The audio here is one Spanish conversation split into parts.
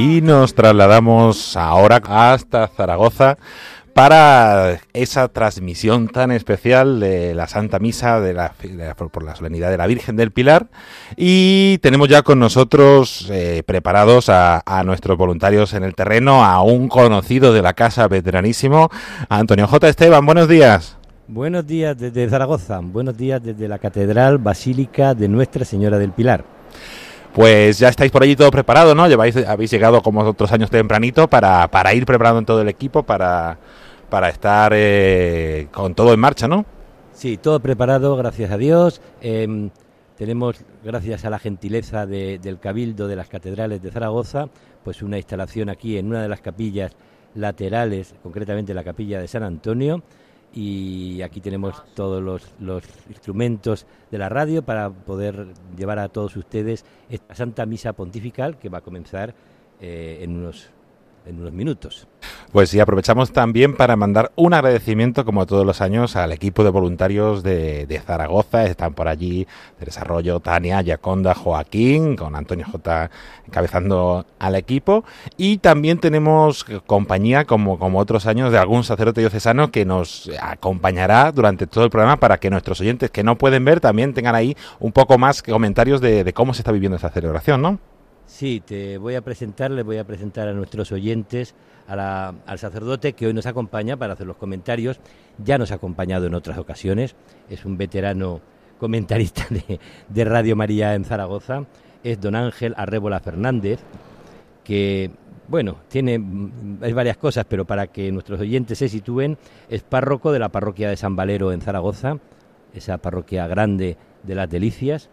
Y nos trasladamos ahora hasta Zaragoza para esa transmisión tan especial de la Santa Misa de la, por la solemnidad de la Virgen del Pilar. Y tenemos ya con nosotros eh, preparados a, nuestros voluntarios en el terreno, a un conocido de la casa veteranísimo, Antonio J. Esteban. Buenos días. Buenos días desde Zaragoza, buenos días desde la Catedral Basílica de Nuestra Señora del Pilar. Pues ya estáis por allí todo preparado, ¿no? Lleváis, habéis llegado como otros años tempranito para, para ir preparando en todo el equipo, para, para estar eh, con todo en marcha, ¿no? Sí, todo preparado, gracias a Dios. Em, tenemos, gracias a la gentileza del Cabildo de las Catedrales de Zaragoza, pues una instalación aquí en una de las capillas laterales, concretamente la capilla de San Antonio, y aquí tenemos todos los, instrumentos de la radio para poder llevar a todos ustedes esta Santa Misa Pontifical que va a comenzar eh, en unos en unos minutos. Pues sí, aprovechamos también para mandar un agradecimiento, como todos los años, al equipo de voluntarios de, Zaragoza. Están por allí de desarrollo Tania, Yaconda, Joaquín, con Antonio J encabezando al equipo. Y también tenemos compañía, como, como otros años, de algún sacerdote diocesano que nos acompañará durante todo el programa para que nuestros oyentes que no pueden ver también tengan ahí un poco más comentarios de, de cómo se está viviendo esta celebración, ¿no? Sí, te voy a presentar, le voy a presentar a nuestros oyentes al sacerdote que hoy nos acompaña para hacer los comentarios. Ya nos ha acompañado en otras ocasiones, es un veterano comentarista de, Radio María en Zaragoza, es don Ángel Arrébola Fernández, que, bueno, tiene hay varias cosas, pero para que nuestros oyentes se sitúen, es párroco de la parroquia de San Valero en Zaragoza, esa parroquia grande de las Delicias,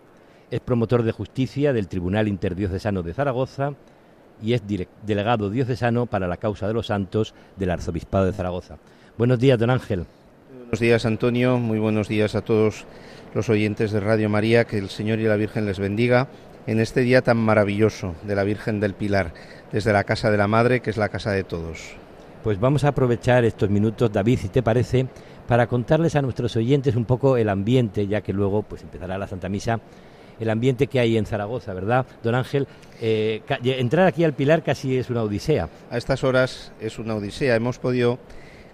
es promotor de justicia del Tribunal Interdiocesano de Zaragoza y es delegado diocesano para la causa de los santos del Arzobispado de Zaragoza. Buenos días, don Ángel. Buenos días, Antonio. Muy buenos días a todos los oyentes de Radio María. Que el Señor y la Virgen les bendiga en este día tan maravilloso de la Virgen del Pilar, desde la casa de la Madre, que es la casa de todos. Pues vamos a aprovechar estos minutos, David, si te parece, para contarles a nuestros oyentes un poco el ambiente, ya que luego pues empezará la Santa Misa el ambiente que hay en Zaragoza, ¿verdad, don Ángel? Eh, entrar aquí al Pilar casi es una odisea. A estas horas es una odisea. Hemos podido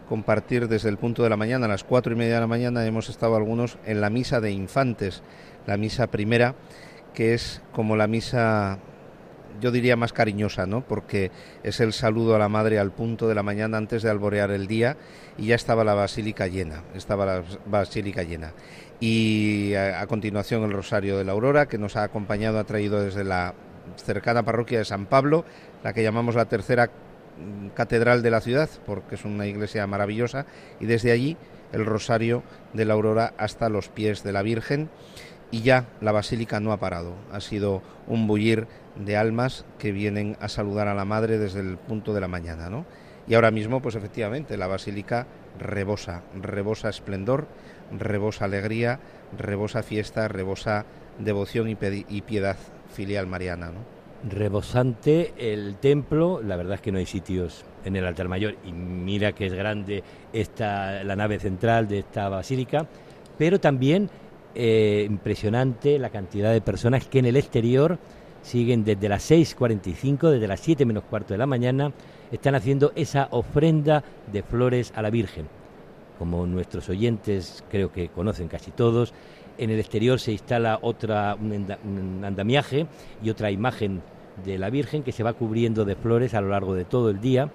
compartir desde el punto de la mañana, a las cuatro y media de la mañana, hemos estado algunos en la misa de infantes, la misa primera, que es como la misa yo diría más cariñosa, ¿no? Porque es el saludo a la madre al punto de la mañana antes de alborear el día y ya estaba la basílica llena, estaba la basílica llena y a, continuación el Rosario de la Aurora, que nos ha acompañado, ha traído desde la cercana parroquia de San Pablo, la que llamamos la tercera mm, catedral de la ciudad, porque es una iglesia maravillosa, y desde allí el Rosario de la Aurora hasta los pies de la Virgen, y ya la basílica no ha parado, ha sido un bullir de almas que vienen a saludar a la Madre desde el punto de la mañana, ¿no? Y ahora mismo, pues efectivamente, la basílica rebosa, rebosa esplendor, rebosa alegría, rebosa fiesta, rebosa devoción y, piedad filial mariana. Rebosante el templo, la verdad es que no hay sitios en el altar mayor y mira que es grande esta, la nave central de esta basílica, pero también eh, impresionante la cantidad de personas que en el exterior siguen desde las 6.45, desde las 7 menos cuarto de la mañana, están haciendo esa ofrenda de flores a la Virgen como nuestros oyentes creo que conocen casi todos. En el exterior se instala otra, un andamiaje y otra imagen de la Virgen que se va cubriendo de flores a lo largo de todo el día.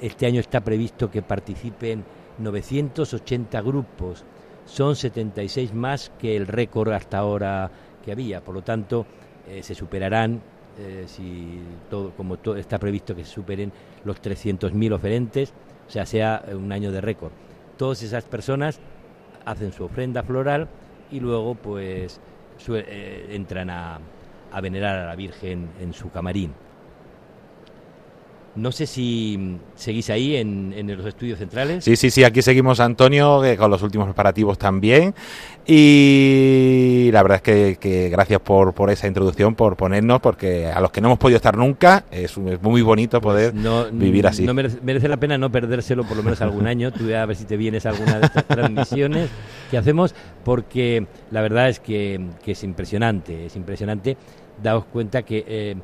Este año está previsto que participen 980 grupos, son 76 más que el récord hasta ahora que había, por lo tanto eh, se superarán, eh, si todo, como todo, está previsto que se superen los 300.000 oferentes, o sea, sea un año de récord todas esas personas hacen su ofrenda floral y luego pues eh, entran a, a venerar a la Virgen en su camarín. No sé si seguís ahí en, los estudios centrales. Sí, sí, sí, aquí seguimos Antonio con los últimos preparativos también. Y la verdad es que, gracias por, por, esa introducción, por ponernos, porque a los que no hemos podido estar nunca, es, muy bonito pues poder vivir así. No merece, la pena no perdérselo por lo menos algún año. Tú a ver si te vienes a alguna de estas transmisiones que hacemos, porque la verdad es que, es impresionante, es impresionante. Daos cuenta que... Eh,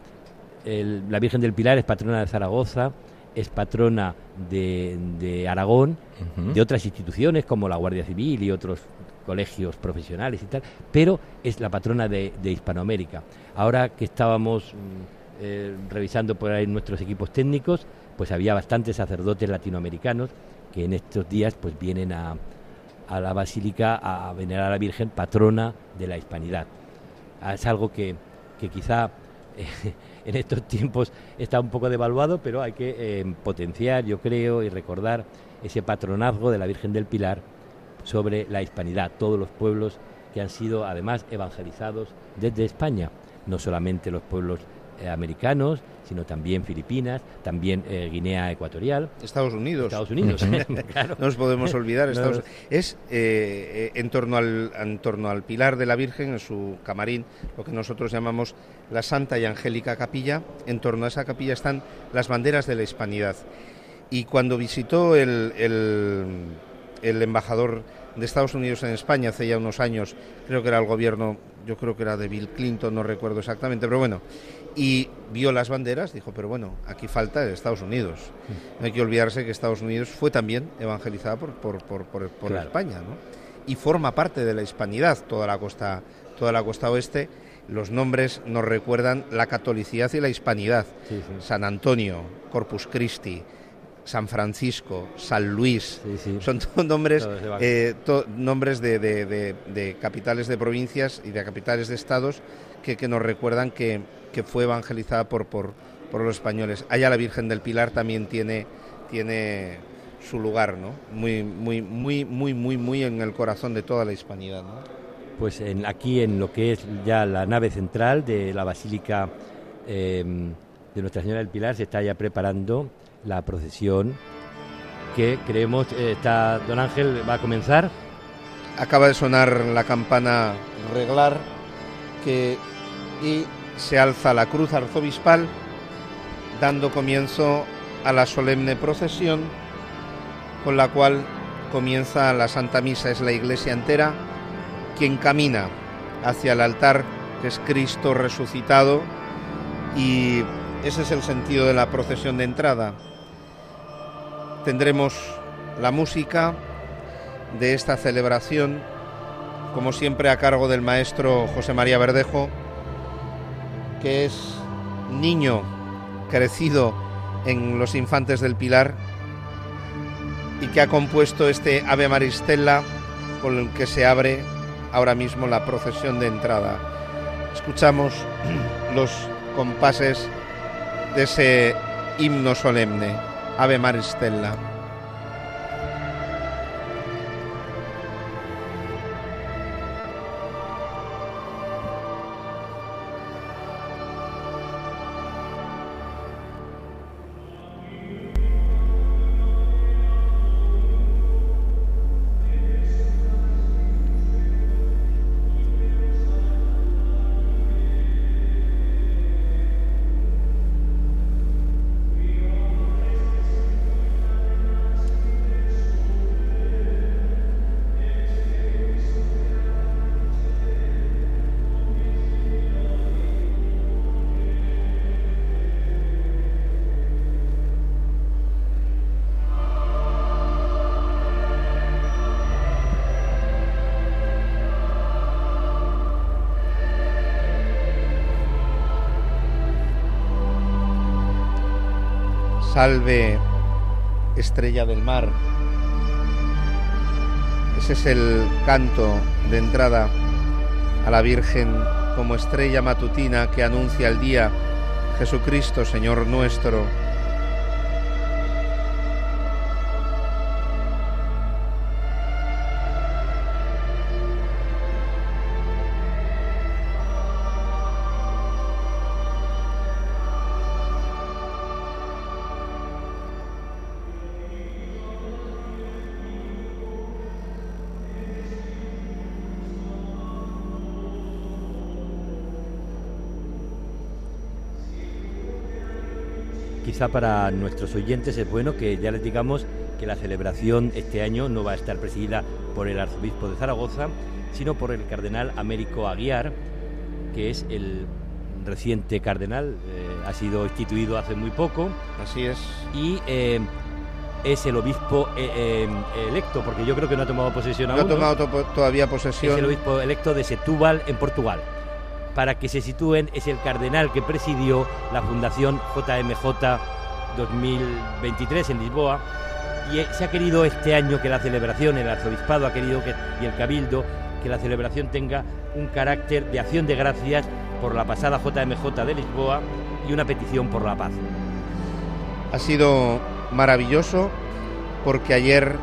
la Virgen del Pilar es patrona de Zaragoza, es patrona de, Aragón, de otras instituciones como la Guardia Civil y otros colegios profesionales y tal, pero es la patrona de, Hispanoamérica. Ahora que estábamos mm, eh, revisando por ahí nuestros equipos técnicos, pues había bastantes sacerdotes latinoamericanos que en estos días pues vienen a, a la basílica a venerar a la Virgen patrona de la hispanidad. Es algo que, que quizá en estos tiempos está un poco devaluado, pero hay que eh, potenciar, yo creo, y recordar ese patronazgo de la Virgen del Pilar sobre la hispanidad, todos los pueblos que han sido además evangelizados desde España, no solamente los pueblos eh, americanos, sino también Filipinas, también eh, Guinea Ecuatorial. Estados Unidos. Estados Unidos, claro. No nos podemos olvidar. Estados... Es eh, en, torno al, en torno al pilar de la Virgen, en su camarín, lo que nosotros llamamos la Santa y Angélica Capilla. En torno a esa capilla están las banderas de la hispanidad. Y cuando visitó el, el, el embajador de Estados Unidos en España hace ya unos años, creo que era el gobierno, yo creo que era de Bill Clinton, no recuerdo exactamente, pero bueno, y vio las banderas, dijo, pero bueno, aquí falta Estados Unidos. No hay que olvidarse que Estados Unidos fue también evangelizada por, por, por, por, España, ¿no? Y forma parte de la hispanidad toda la costa, toda la costa oeste. Los nombres nos recuerdan la catolicidad y la hispanidad. San Antonio, Corpus Christi, San Francisco, San Luis, son todos nombres, eh, nombres de, de, de, capitales de provincias y de capitales de estados que, que nos recuerdan que, que fue evangelizada por, por, por, los españoles. Allá la Virgen del Pilar también tiene, tiene su lugar, ¿no? Muy, muy, muy, muy, muy, muy en el corazón de toda la hispanidad, ¿no? Pues en, aquí en lo que es ya la nave central de la Basílica em, de Nuestra Señora del Pilar se está ya preparando la procesión que creemos eh, está Don Ángel va a comenzar. Acaba de sonar la campana reglar que y se alza la cruz arzobispal, dando comienzo a la solemne procesión con la cual comienza la Santa Misa. Es la iglesia entera quien camina hacia el altar, que es Cristo resucitado, y ese es el sentido de la procesión de entrada. Tendremos la música de esta celebración, como siempre a cargo del maestro José María Verdejo, que es niño crecido en los infantes del Pilar y que ha compuesto este Ave Maristella con el que se abre ahora mismo la procesión de entrada. Escuchamos los compases de ese himno solemne, Ave Maristella. Salve, estrella del mar. Ese es el canto de entrada a la Virgen como estrella matutina que anuncia el día Jesucristo, Señor nuestro quizá para nuestros oyentes es bueno que ya les digamos que la celebración este año no va a estar presidida por el arzobispo de Zaragoza, sino por el cardenal Américo Aguiar, que es el reciente cardenal, eh, ha sido instituido hace muy poco. Así es. Y eh, es el obispo eh, electo, porque yo creo que no ha tomado posesión aún. No ha tomado todavía posesión. Es el obispo electo de Setúbal, en Portugal. Para que se sitúen, es el cardenal que presidió la Fundación JMJ 2023 en Lisboa. Y se ha querido este año que la celebración, el arzobispado ha querido que, y el cabildo, que la celebración tenga un carácter de acción de gracias por la pasada JMJ de Lisboa y una petición por la paz. Ha sido maravilloso porque ayer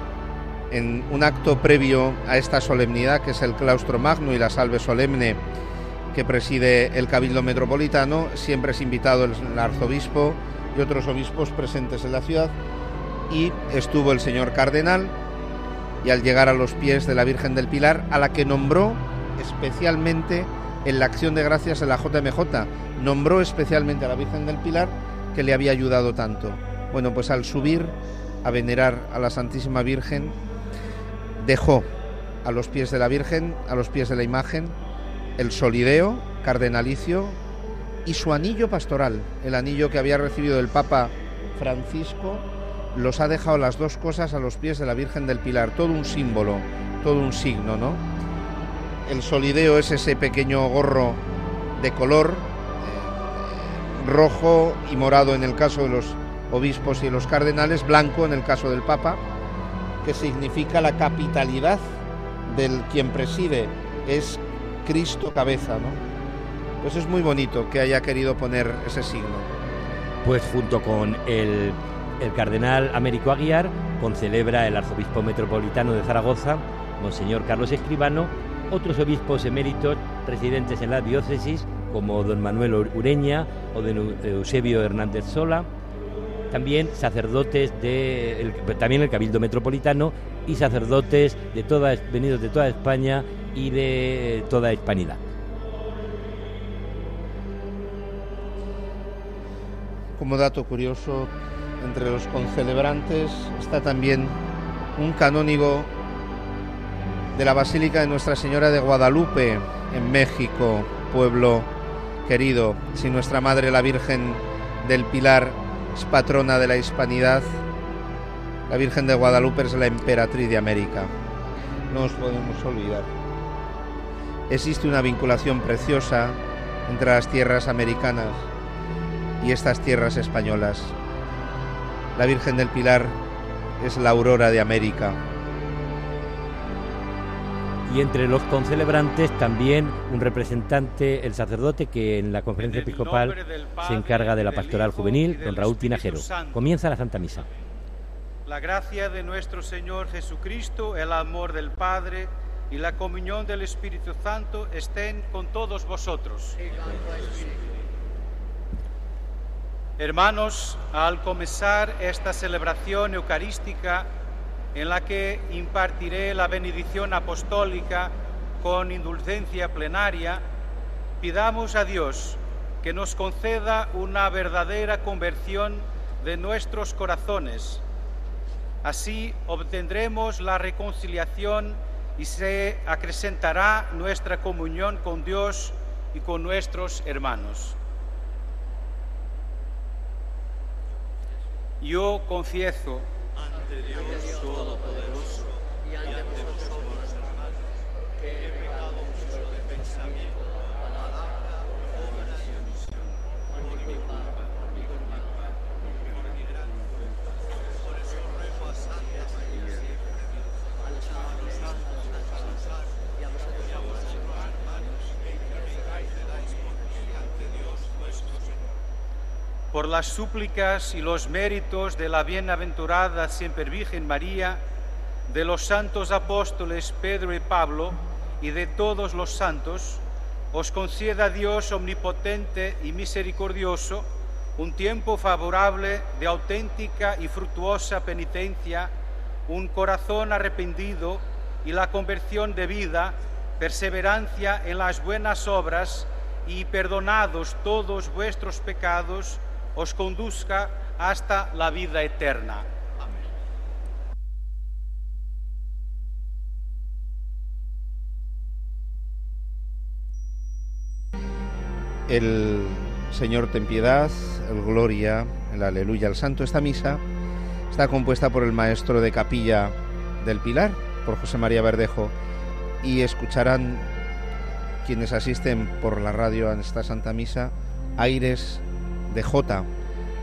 en un acto previo a esta solemnidad que es el claustro magno y la salve solemne que preside el Cabildo Metropolitano, siempre es invitado el arzobispo y otros obispos presentes en la ciudad. Y estuvo el señor cardenal y al llegar a los pies de la Virgen del Pilar, a la que nombró especialmente en la acción de gracias de la JMJ, nombró especialmente a la Virgen del Pilar que le había ayudado tanto. Bueno, pues al subir a venerar a la Santísima Virgen, dejó a los pies de la Virgen, a los pies de la imagen, el solideo cardenalicio y su anillo pastoral, el anillo que había recibido el Papa Francisco, los ha dejado las dos cosas a los pies de la Virgen del Pilar, todo un símbolo, todo un signo, ¿no? El solideo es ese pequeño gorro de color eh, rojo y morado en el caso de los obispos y los cardenales, blanco en el caso del Papa, que significa la capitalidad del quien preside, es Cristo cabeza, ¿no? Pues es muy bonito que haya querido poner ese signo. Pues junto con el, el cardenal Américo Aguiar, concelebra el arzobispo metropolitano de Zaragoza, Monseñor Carlos Escribano, otros obispos eméritos residentes en la diócesis, como don Manuel Ureña o don Eusebio Hernández Sola, también sacerdotes de también el Cabildo Metropolitano y sacerdotes de toda, venidos de toda España y de toda Hispanidad. Como dato curioso, entre los concelebrantes está también un canónigo de la Basílica de Nuestra Señora de Guadalupe en México, pueblo querido. Si nuestra Madre la Virgen del Pilar es patrona de la hispanidad, la Virgen de Guadalupe es la emperatriz de América. No os podemos olvidar. Existe una vinculación preciosa entre las tierras americanas y estas tierras españolas. La Virgen del Pilar es la aurora de América y entre los concelebrantes también un representante, el sacerdote que en la conferencia episcopal se encarga de la pastoral juvenil, don Raúl Tinajero. Comienza la Santa Misa. La gracia de nuestro Señor Jesucristo, el amor del Padre y la comunión del Espíritu Santo estén con todos vosotros. Hermanos, al comenzar esta celebración eucarística, en la que impartiré la bendición apostólica con indulgencia plenaria, pidamos a Dios que nos conceda una verdadera conversión de nuestros corazones. Así obtendremos la reconciliación y se acrecentará nuestra comunión con Dios y con nuestros hermanos. Yo confieso ante Dios Todopoderoso y ante vosotros, hermanos, que he pecado mucho de pensamiento, palabra, obra y omisión, por mi culpa, por mi culpa, por mi gran culpa. Por eso ruego a Santa María siempre Dios, a los santos, a y a vosotros, hermanos, que intercedáis ante Dios nuestro Señor por las súplicas y los méritos de la bienaventurada siempre Virgen María, de los santos apóstoles Pedro y Pablo y de todos los santos, os conceda Dios omnipotente y misericordioso un tiempo favorable de auténtica y fructuosa penitencia, un corazón arrepentido y la conversión de vida, perseverancia en las buenas obras y perdonados todos vuestros pecados, os conduzca hasta la vida eterna. Amén. El Señor ten piedad, el Gloria, el Aleluya, el Santo. Esta misa está compuesta por el maestro de capilla del Pilar, por José María Verdejo, y escucharán quienes asisten por la radio a esta Santa Misa aires de Jota,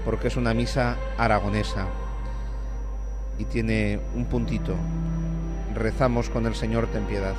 porque es una misa aragonesa y tiene un puntito. Rezamos con el Señor ten piedad.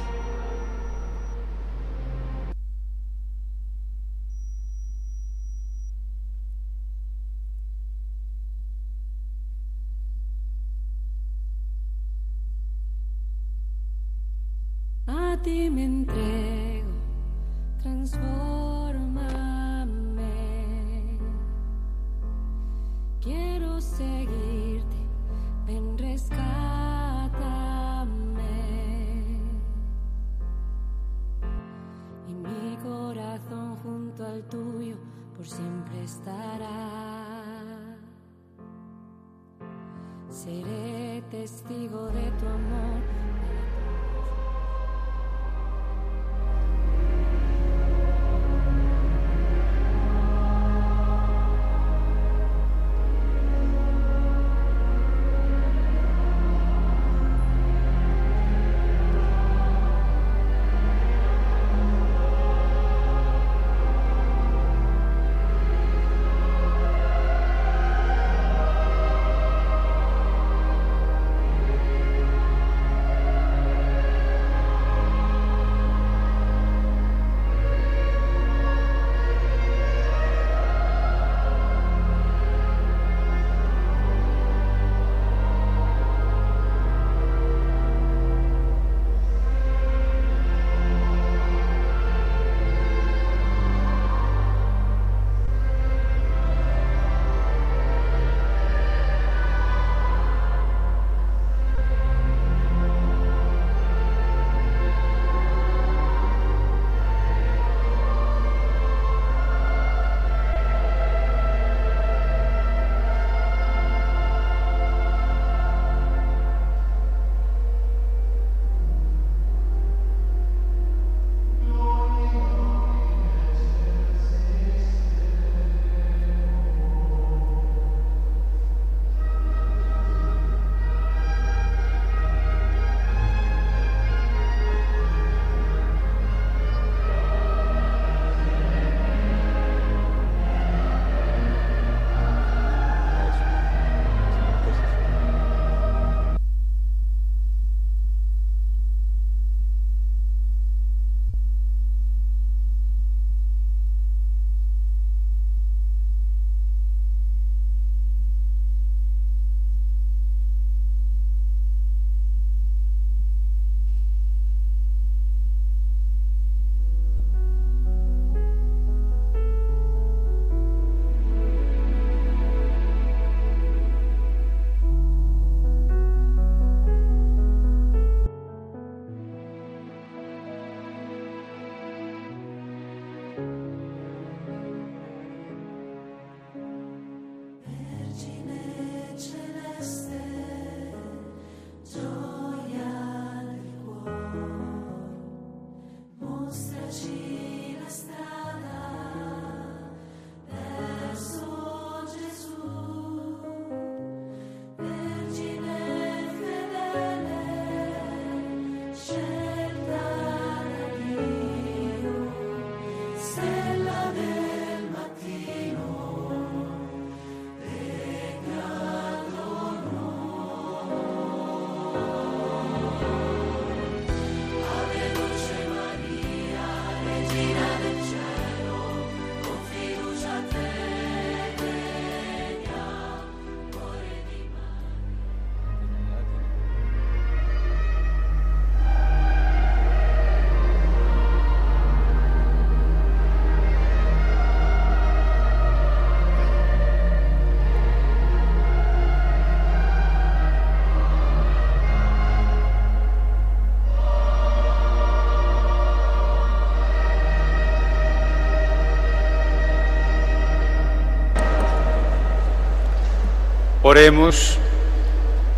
Oremos,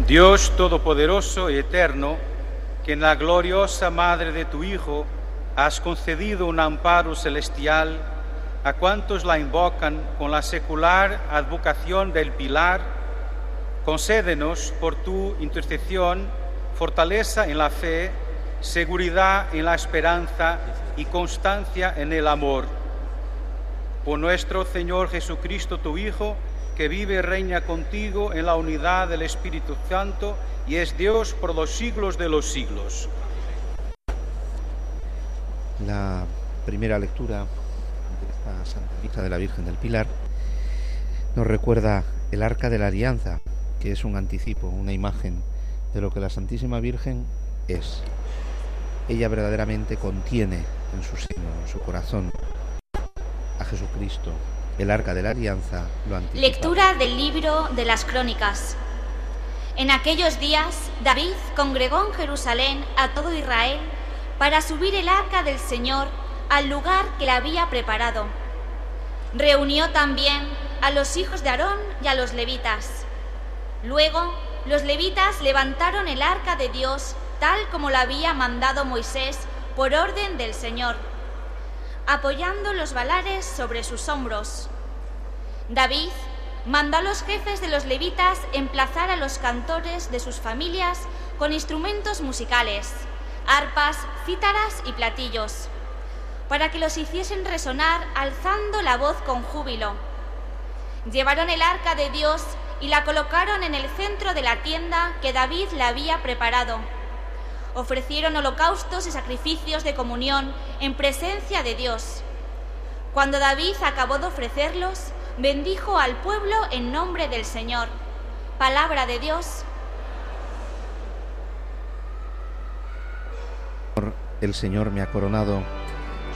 Dios Todopoderoso y Eterno, que en la gloriosa Madre de tu Hijo has concedido un amparo celestial, a cuantos la invocan con la secular advocación del Pilar, concédenos por tu intercesión fortaleza en la fe, seguridad en la esperanza y constancia en el amor. Por nuestro Señor Jesucristo, tu Hijo, que vive y reina contigo en la unidad del Espíritu Santo y es Dios por los siglos de los siglos. La primera lectura de esta Santa Misa de la Virgen del Pilar nos recuerda el arca de la alianza, que es un anticipo, una imagen de lo que la Santísima Virgen es. Ella verdaderamente contiene en su seno, en su corazón, a Jesucristo. El arca de la alianza lo. Lectura del libro de las crónicas. En aquellos días, David congregó en Jerusalén a todo Israel para subir el arca del Señor al lugar que le había preparado. Reunió también a los hijos de Aarón y a los levitas. Luego, los levitas levantaron el arca de Dios tal como la había mandado Moisés por orden del Señor, apoyando los valares sobre sus hombros. David mandó a los jefes de los levitas emplazar a los cantores de sus familias con instrumentos musicales, arpas, cítaras y platillos, para que los hiciesen resonar alzando la voz con júbilo. Llevaron el arca de Dios y la colocaron en el centro de la tienda que David le había preparado. Ofrecieron holocaustos y sacrificios de comunión en presencia de Dios. Cuando David acabó de ofrecerlos, bendijo al pueblo en nombre del Señor. Palabra de Dios. El Señor me ha coronado,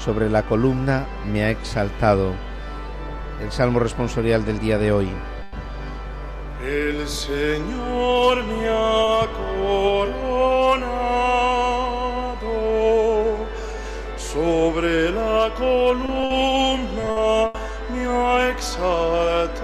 sobre la columna me ha exaltado. El salmo responsorial del día de hoy. El Señor me ha coronado, sobre la columna me ha exaltado.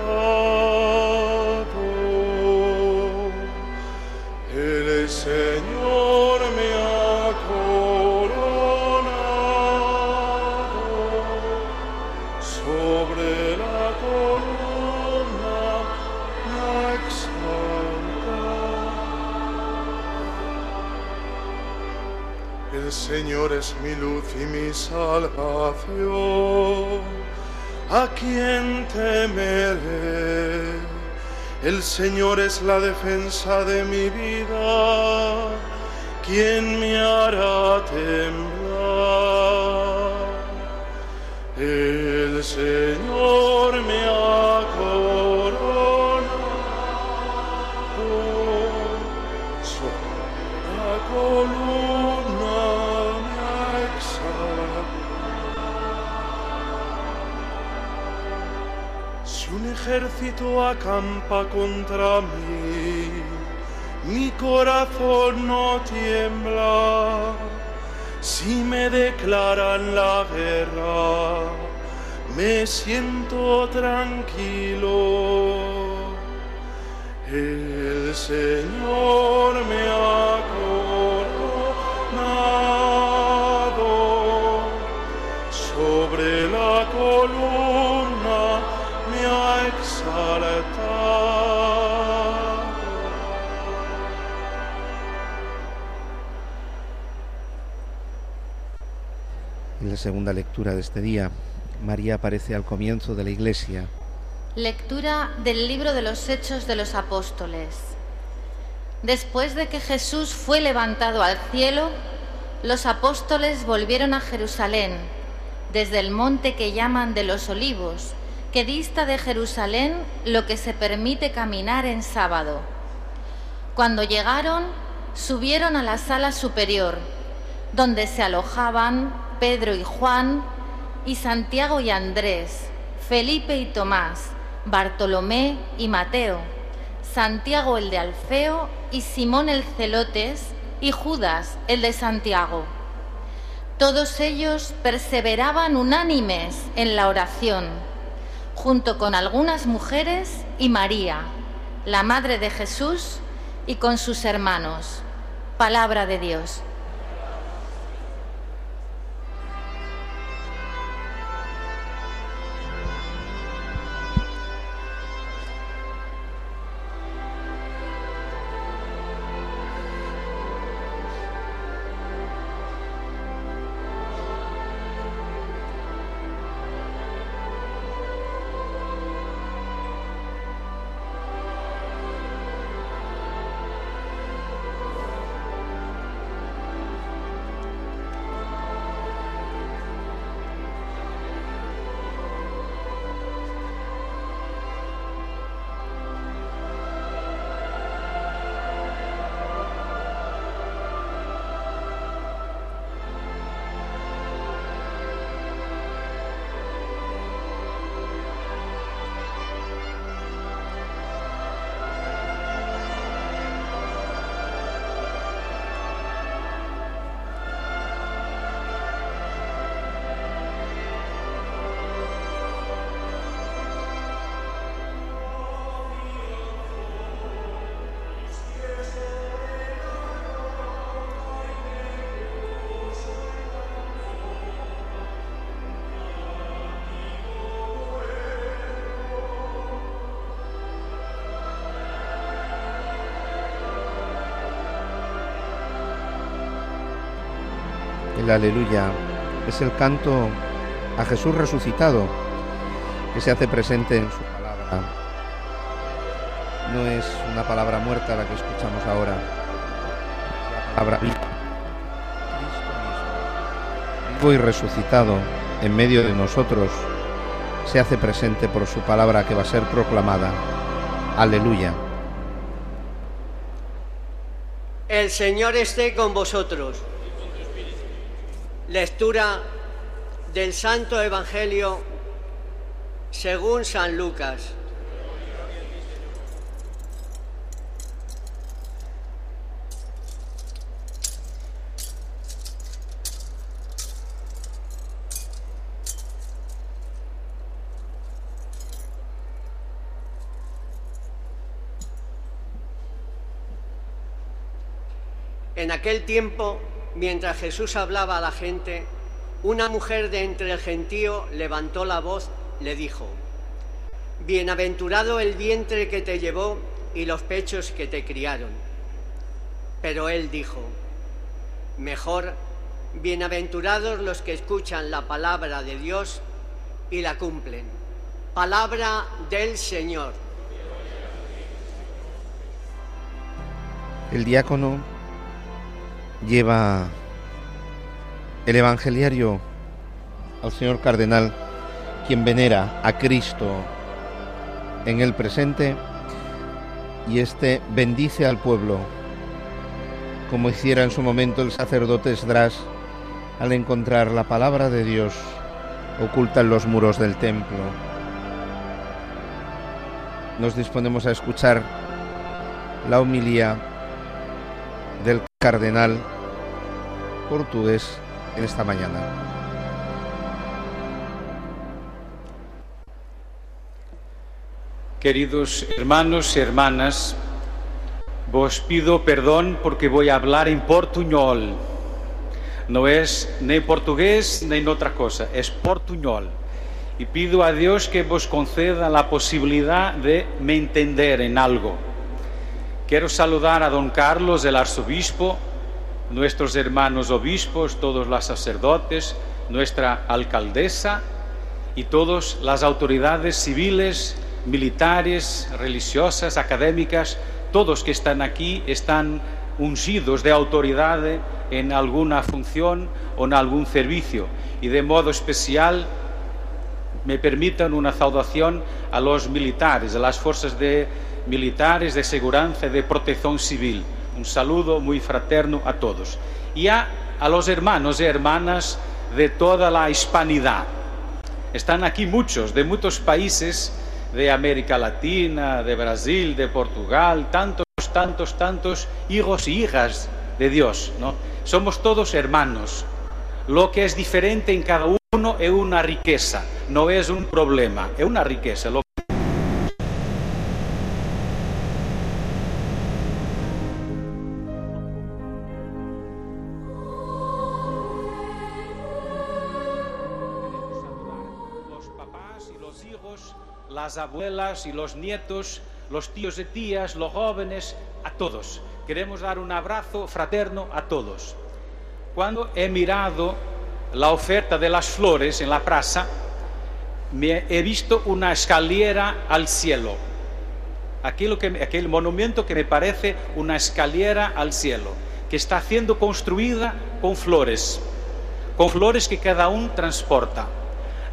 Es mi luz y mi salvación. ¿A quién temeré? El Señor es la defensa de mi vida. ¿Quién me hará temblar? El Señor ejército acampa contra mí, mi corazón no tiembla. Si me declaran la guerra, me siento tranquilo. El Señor me ha En la segunda lectura de este día, María aparece al comienzo de la iglesia. Lectura del libro de los Hechos de los Apóstoles. Después de que Jesús fue levantado al cielo, los apóstoles volvieron a Jerusalén, desde el monte que llaman de los olivos, que dista de Jerusalén lo que se permite caminar en sábado. Cuando llegaron, subieron a la sala superior, donde se alojaban Pedro y Juan, y Santiago y Andrés, Felipe y Tomás, Bartolomé y Mateo, Santiago el de Alfeo y Simón el Celotes y Judas el de Santiago. Todos ellos perseveraban unánimes en la oración, junto con algunas mujeres y María, la Madre de Jesús, y con sus hermanos. Palabra de Dios. El aleluya es el canto a Jesús resucitado que se hace presente en su palabra. No es una palabra muerta la que escuchamos ahora, la palabra. Cristo mismo, vivo y resucitado en medio de nosotros, se hace presente por su palabra que va a ser proclamada. Aleluya. El Señor esté con vosotros. Lectura del Santo Evangelio según San Lucas. En aquel tiempo, mientras Jesús hablaba a la gente, una mujer de entre el gentío levantó la voz, le dijo, Bienaventurado el vientre que te llevó y los pechos que te criaron. Pero él dijo, Mejor, bienaventurados los que escuchan la palabra de Dios y la cumplen. Palabra del Señor. El diácono lleva el evangeliario al señor cardenal, quien venera a Cristo en el presente, y éste bendice al pueblo, como hiciera en su momento el sacerdote Esdras al encontrar la palabra de Dios oculta en los muros del templo. Nos disponemos a escuchar la homilía del cardenal portugués en esta mañana. Queridos hermanos y hermanas, vos pido perdón porque voy a hablar en portuñol. No es ni portugués ni otra cosa, es portuñol. Y pido a Dios que vos conceda la posibilidad de me entender en algo. Quiero saludar a don Carlos, el arzobispo, nuestros hermanos obispos, todos los sacerdotes, nuestra alcaldesa y todas las autoridades civiles, militares, religiosas, académicas, todos que están aquí están ungidos de autoridad en alguna función o en algún servicio. Y de modo especial me permitan una saudación a los militares, a las fuerzas de militares de seguridad y de protección civil. Un saludo muy fraterno a todos. Y a, a los hermanos y hermanas de toda la hispanidad. Están aquí muchos, de muchos países de América Latina, de Brasil, de Portugal, tantos, tantos, tantos hijos y hijas de Dios. ¿no? Somos todos hermanos. Lo que es diferente en cada uno es una riqueza, no es un problema, es una riqueza. Lo las abuelas y los nietos, los tíos y tías, los jóvenes, a todos. Queremos dar un abrazo fraterno a todos. Cuando he mirado la oferta de las flores en la plaza, me he visto una escalera al cielo. Aquel monumento que me parece una escalera al cielo, que está siendo construida con flores, con flores que cada uno transporta.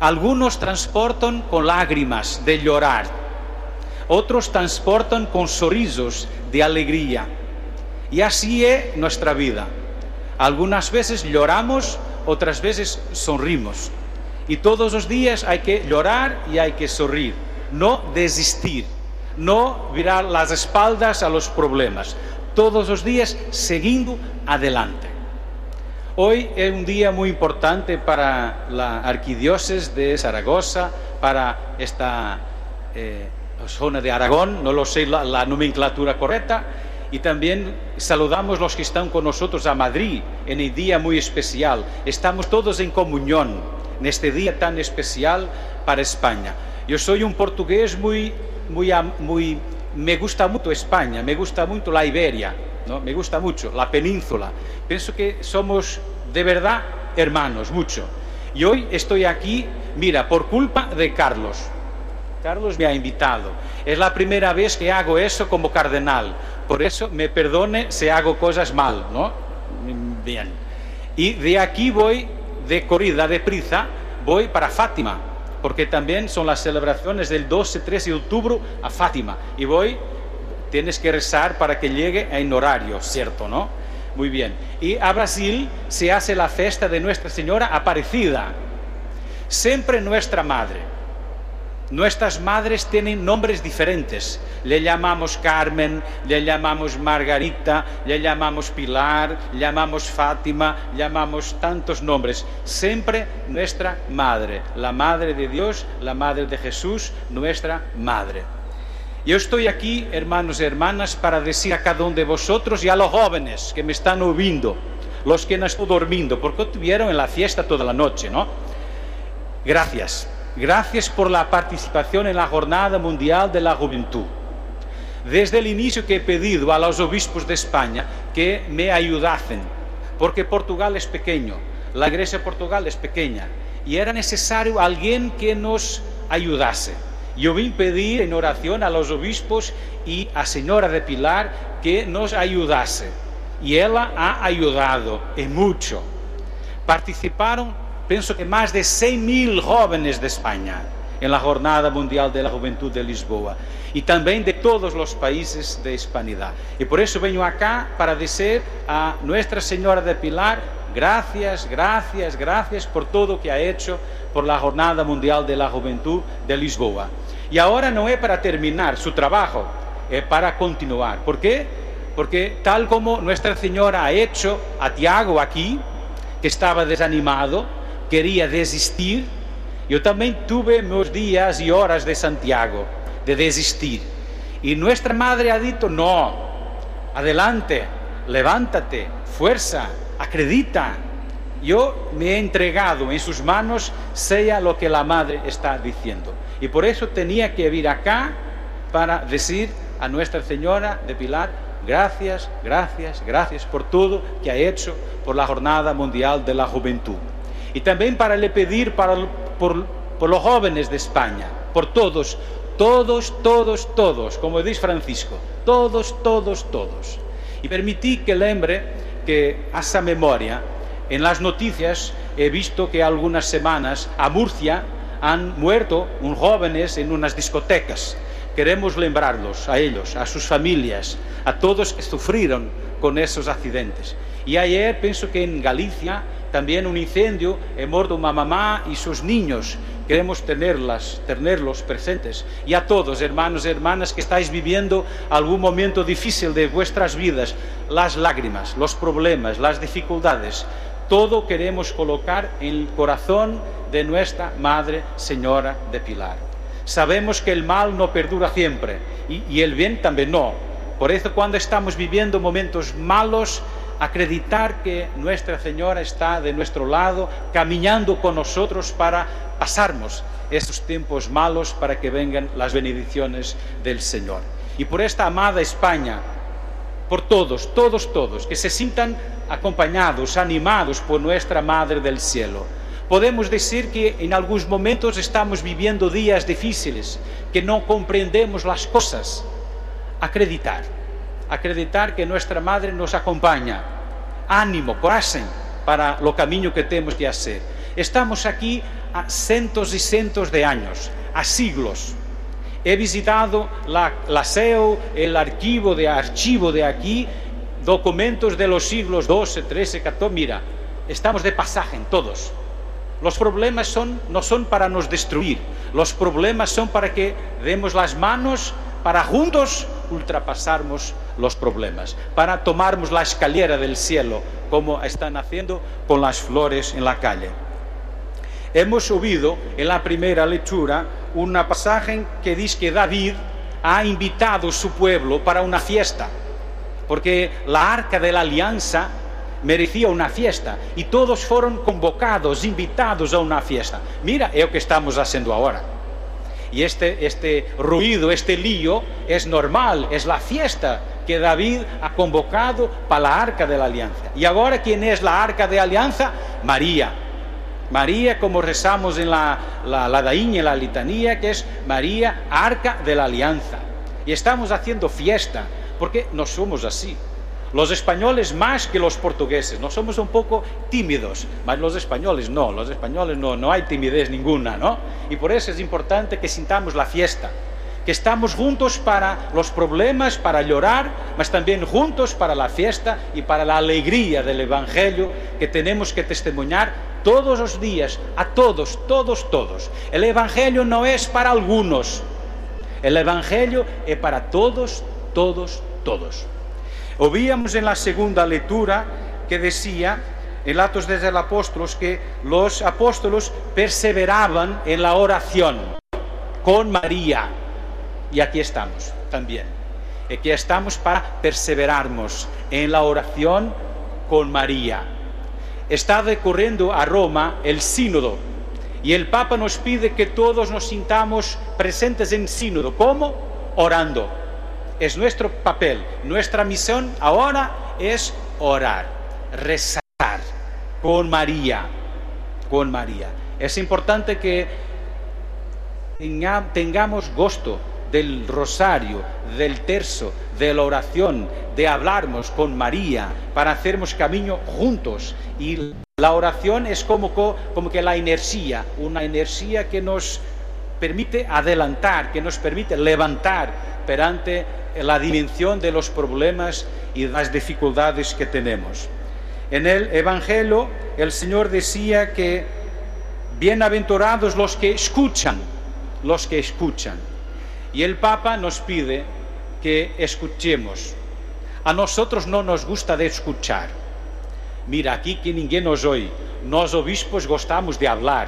Algunos transportan con lágrimas de llorar, otros transportan con sorrisos de alegría. Y así es nuestra vida. Algunas veces lloramos, otras veces sonrimos. Y todos los días hay que llorar y hay que sonreír, no desistir, no virar las espaldas a los problemas. Todos los días siguiendo adelante. Hoy es un día muy importante para la arquidiócesis de Zaragoza, para esta eh, zona de Aragón, no lo sé la, la nomenclatura correcta, y también saludamos los que están con nosotros a Madrid en el día muy especial. Estamos todos en comunión en este día tan especial para España. Yo soy un portugués muy, muy, muy, me gusta mucho España, me gusta mucho la Iberia. ¿No? Me gusta mucho, la península. Pienso que somos de verdad hermanos, mucho. Y hoy estoy aquí, mira, por culpa de Carlos. Carlos me ha invitado. Es la primera vez que hago eso como cardenal. Por eso me perdone si hago cosas mal, ¿no? Bien. Y de aquí voy, de corrida, de prisa, voy para Fátima, porque también son las celebraciones del 12, 13 de octubre a Fátima. Y voy, tienes que rezar para que llegue en horario, ¿cierto, no? Muy bien. Y a Brasil se hace la fiesta de Nuestra Señora Aparecida. Siempre nuestra madre. Nuestras madres tienen nombres diferentes. Le llamamos Carmen, le llamamos Margarita, le llamamos Pilar, le llamamos Fátima, le llamamos tantos nombres. Siempre nuestra madre, la madre de Dios, la madre de Jesús, nuestra madre. Yo estoy aquí, hermanos y hermanas, para decir a cada uno de vosotros y a los jóvenes que me están oyendo, los que no están durmiendo, porque estuvieron en la fiesta toda la noche, ¿no? Gracias. Gracias por la participación en la Jornada Mundial de la Juventud. Desde el inicio que he pedido a los obispos de España que me ayudasen, porque Portugal es pequeño, la Iglesia de Portugal es pequeña, y era necesario alguien que nos ayudase. Yo vim pedir en oración a los obispos y a Señora de Pilar que nos ayudase. Y ella ha ayudado en mucho. Participaron pienso que más de 100.000 jóvenes de España en la Jornada Mundial de la Juventud de Lisboa y también de todos los países de Hispanidad. Y por eso vengo acá para decir a Nuestra Señora de Pilar, gracias, gracias, gracias por todo que ha hecho por la Jornada Mundial de la Juventud de Lisboa. Y ahora no es para terminar su trabajo, es para continuar. ¿Por qué? Porque tal como Nuestra Señora ha hecho a Tiago aquí, que estaba desanimado, quería desistir, yo también tuve mis días y horas de Santiago, de desistir. Y nuestra madre ha dicho, no, adelante, levántate, fuerza, acredita. Yo me he entregado en sus manos, sea lo que la madre está diciendo. Y por eso tenía que vir acá para decir a Nuestra Señora de Pilar, gracias, gracias, gracias por todo que ha hecho por la Jornada Mundial de la Juventud. Y también para le pedir para, por, por los jóvenes de España, por todos, todos, todos, todos, como dice Francisco, todos, todos, todos. Y permití que lembre que esa memoria, en las noticias he visto que algunas semanas a Murcia han muerto un jóvenes en unas discotecas. Queremos lembrarlos a ellos, a sus familias, a todos que sufrieron con esos accidentes. Y ayer pienso que en Galicia también un incendio, he muerto una mamá y sus niños. Queremos tenerlas, tenerlos presentes. Y a todos, hermanos y hermanas, que estáis viviendo algún momento difícil de vuestras vidas, las lágrimas, los problemas, las dificultades, todo queremos colocar en el corazón de nuestra Madre Señora de Pilar. Sabemos que el mal no perdura siempre y, y el bien también no. Por eso cuando estamos viviendo momentos malos, acreditar que Nuestra Señora está de nuestro lado, caminando con nosotros para pasarnos estos tiempos malos para que vengan las bendiciones del Señor. Y por esta amada España, por todos, todos, todos, que se sientan acompañados, animados por nuestra Madre del Cielo. Podemos decir que en algunos momentos estamos viviendo días difíciles, que no comprendemos las cosas. Acreditar acreditar que nuestra Madre nos acompaña. Ánimo, coraje para lo camino que tenemos que hacer. Estamos aquí a cientos y cientos de años, a siglos. He visitado la, la SEO, el archivo de archivo de aquí, documentos de los siglos XII, XIII, XIV. Mira, estamos de pasaje en todos. Los problemas son, no son para nos destruir, los problemas son para que demos las manos para juntos ultrapasarmos los problemas, para tomarmos la escalera del cielo, como están haciendo con las flores en la calle. Hemos oído en la primera lectura una pasaje que dice que David ha invitado su pueblo para una fiesta, porque la arca de la alianza merecía una fiesta y todos fueron convocados, invitados a una fiesta. Mira, es lo que estamos haciendo ahora. Y este, este ruido, este lío es normal, es la fiesta que David ha convocado para la arca de la alianza. Y ahora, ¿quién es la arca de alianza? María. María, como rezamos en la, la, la la litanía, que es María, arca de la alianza. Y estamos haciendo fiesta, porque no somos así. Los españoles más que los portugueses, no somos un poco tímidos, más los españoles no, los españoles no, no hay timidez ninguna, ¿no? Y por eso es importante que sintamos la fiesta, que estamos juntos para los problemas, para llorar, mas también juntos para la fiesta y para la alegría del Evangelio que tenemos que testimoniar todos los días, a todos, todos, todos. El Evangelio no es para algunos, el Evangelio es para todos, todos, todos. Ovíamos en la segunda lectura que decía en Atos de los Apóstolos que los apóstolos perseveraban en la oración con María. Y aquí estamos también. Aquí estamos para perseverarnos en la oración con María. Está decorriendo a Roma el sínodo y el Papa nos pide que todos nos sintamos presentes en sínodo. ¿Cómo? Orando es nuestro papel, nuestra misión ahora es orar, rezar con María, con María. Es importante que tengamos gusto del rosario, del terzo, de la oración, de hablarnos con María, para hacernos camino juntos. Y la oración es como, como que la inercia, una inercia que nos permite adelantar, que nos permite levantar perante la dimensión de los problemas y las dificultades que tenemos. En el Evangelio el Señor decía que bienaventurados los que escuchan, los que escuchan. Y el Papa nos pide que escuchemos. A nosotros no nos gusta de escuchar. Mira, aquí que ninguém nos oye. Nós obispos gostamos de hablar,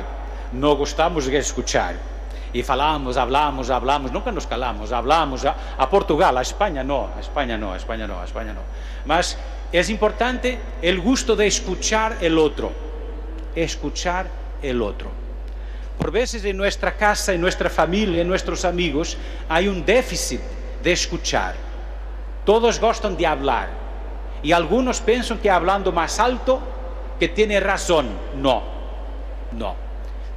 no gostamos de escuchar y falamos, hablamos, hablamos, nunca nos calamos, hablamos a, Portugal, a España no, a España no, a España no, a España no. Mas es importante el gusto de escuchar el otro, escuchar el otro. Por veces en nuestra casa, en nuestra familia, en nuestros amigos, hay un déficit de escuchar. Todos gustan de hablar y algunos piensan que hablando más alto que tiene razón. No, no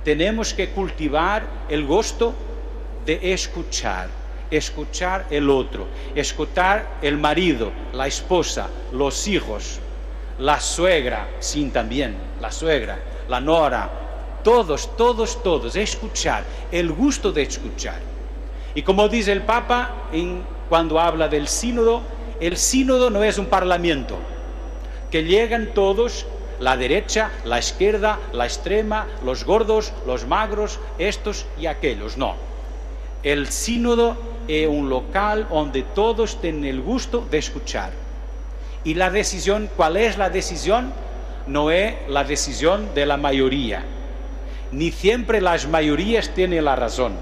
tenemos que cultivar el gusto de escuchar, escuchar el otro, escuchar el marido, la esposa, los hijos, la suegra, sí también, la suegra, la nora, todos, todos, todos, escuchar, el gusto de escuchar. Y como dice el Papa cuando habla del sínodo, el sínodo no es un parlamento, que llegan todos la derecha, la izquierda, la extrema, los gordos, los magros, estos y aquellos. No. El sínodo es un local donde todos tienen el gusto de escuchar. Y la decisión, ¿cuál es la decisión? No es la decisión de la mayoría. Ni siempre las mayorías tienen la razón.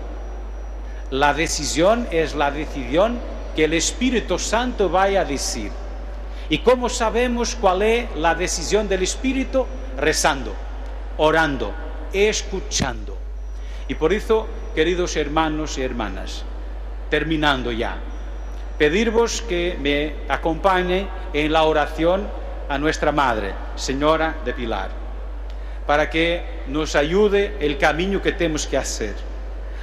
La decisión es la decisión que el Espíritu Santo vaya a decir. ¿Y cómo sabemos cuál es la decisión del Espíritu? Rezando, orando, escuchando. Y por eso, queridos hermanos y hermanas, terminando ya, pedirvos que me acompañen en la oración a nuestra Madre, Señora de Pilar, para que nos ayude el camino que tenemos que hacer.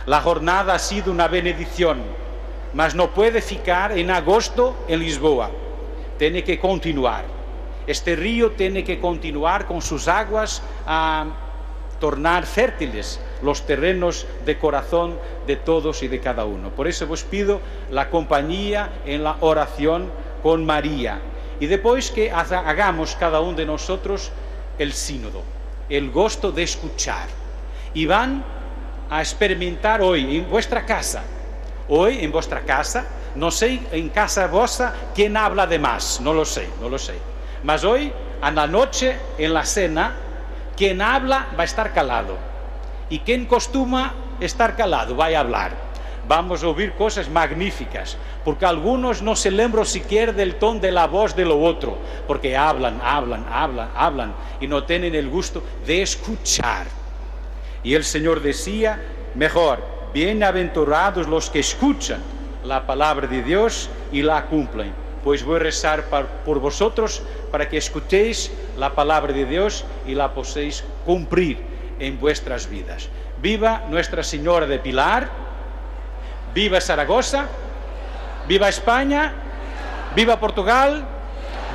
La jornada ha sido una bendición, mas no puede ficar en agosto en Lisboa tiene que continuar. Este río tiene que continuar con sus aguas a tornar fértiles los terrenos de corazón de todos y de cada uno. Por eso os pido la compañía en la oración con María y después que hagamos cada uno de nosotros el sínodo, el gusto de escuchar. Y van a experimentar hoy en vuestra casa, hoy en vuestra casa, no sé en casa vosa quién habla de más, no lo sé, no lo sé. Mas hoy, en la noche, en la cena, quien habla va a estar calado. Y quien costuma estar calado va a hablar. Vamos a oír cosas magníficas, porque algunos no se lembran siquiera del ton de la voz de lo otro, porque hablan, hablan, hablan, hablan y no tienen el gusto de escuchar. Y el Señor decía, mejor, bienaventurados los que escuchan la palabra de Dios y la cumplen. pues voy a rezar por vosotros para que escuchéis la palabra de Dios y la poséis cumplir en vuestras vidas. Viva Nuestra Señora de Pilar, viva Zaragoza, viva España, viva Portugal,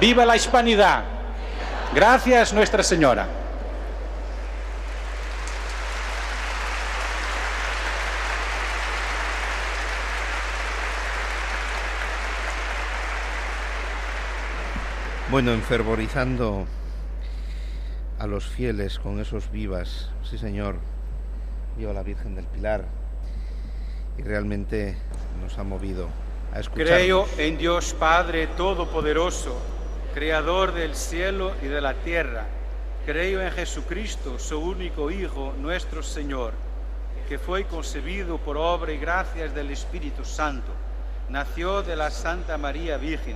viva la hispanidad. Gracias Nuestra Señora. Bueno, enfervorizando a los fieles con esos vivas, sí señor, viva la Virgen del Pilar, y realmente nos ha movido a escuchar. Creo en Dios Padre Todopoderoso, Creador del cielo y de la tierra. Creo en Jesucristo, su único Hijo, nuestro Señor, que fue concebido por obra y gracias del Espíritu Santo. Nació de la Santa María Virgen,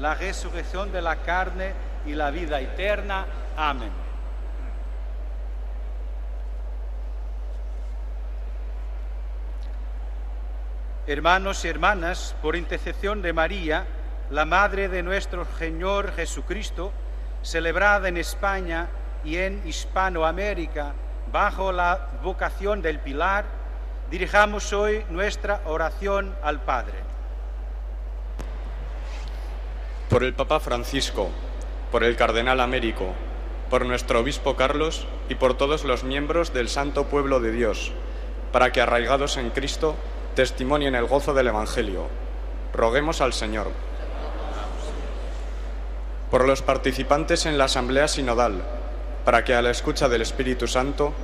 la resurrección de la carne y la vida eterna. Amén. Hermanos y hermanas, por intercesión de María, la Madre de nuestro Señor Jesucristo, celebrada en España y en Hispanoamérica bajo la vocación del Pilar, dirijamos hoy nuestra oración al Padre. Por el Papa Francisco, por el Cardenal Américo, por nuestro Obispo Carlos y por todos los miembros del Santo Pueblo de Dios, para que arraigados en Cristo testimonien el gozo del Evangelio. Roguemos al Señor. Por los participantes en la Asamblea Sinodal, para que a la escucha del Espíritu Santo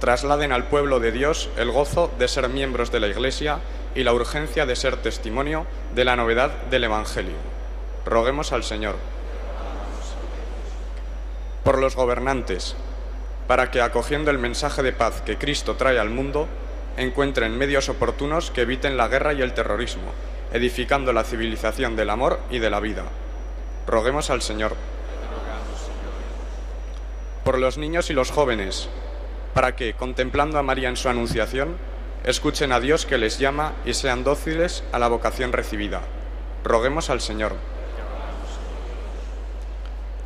trasladen al pueblo de Dios el gozo de ser miembros de la Iglesia y la urgencia de ser testimonio de la novedad del Evangelio. Roguemos al Señor. Por los gobernantes, para que acogiendo el mensaje de paz que Cristo trae al mundo, encuentren medios oportunos que eviten la guerra y el terrorismo, edificando la civilización del amor y de la vida. Roguemos al Señor. Por los niños y los jóvenes, para que, contemplando a María en su anunciación, escuchen a Dios que les llama y sean dóciles a la vocación recibida. Roguemos al Señor.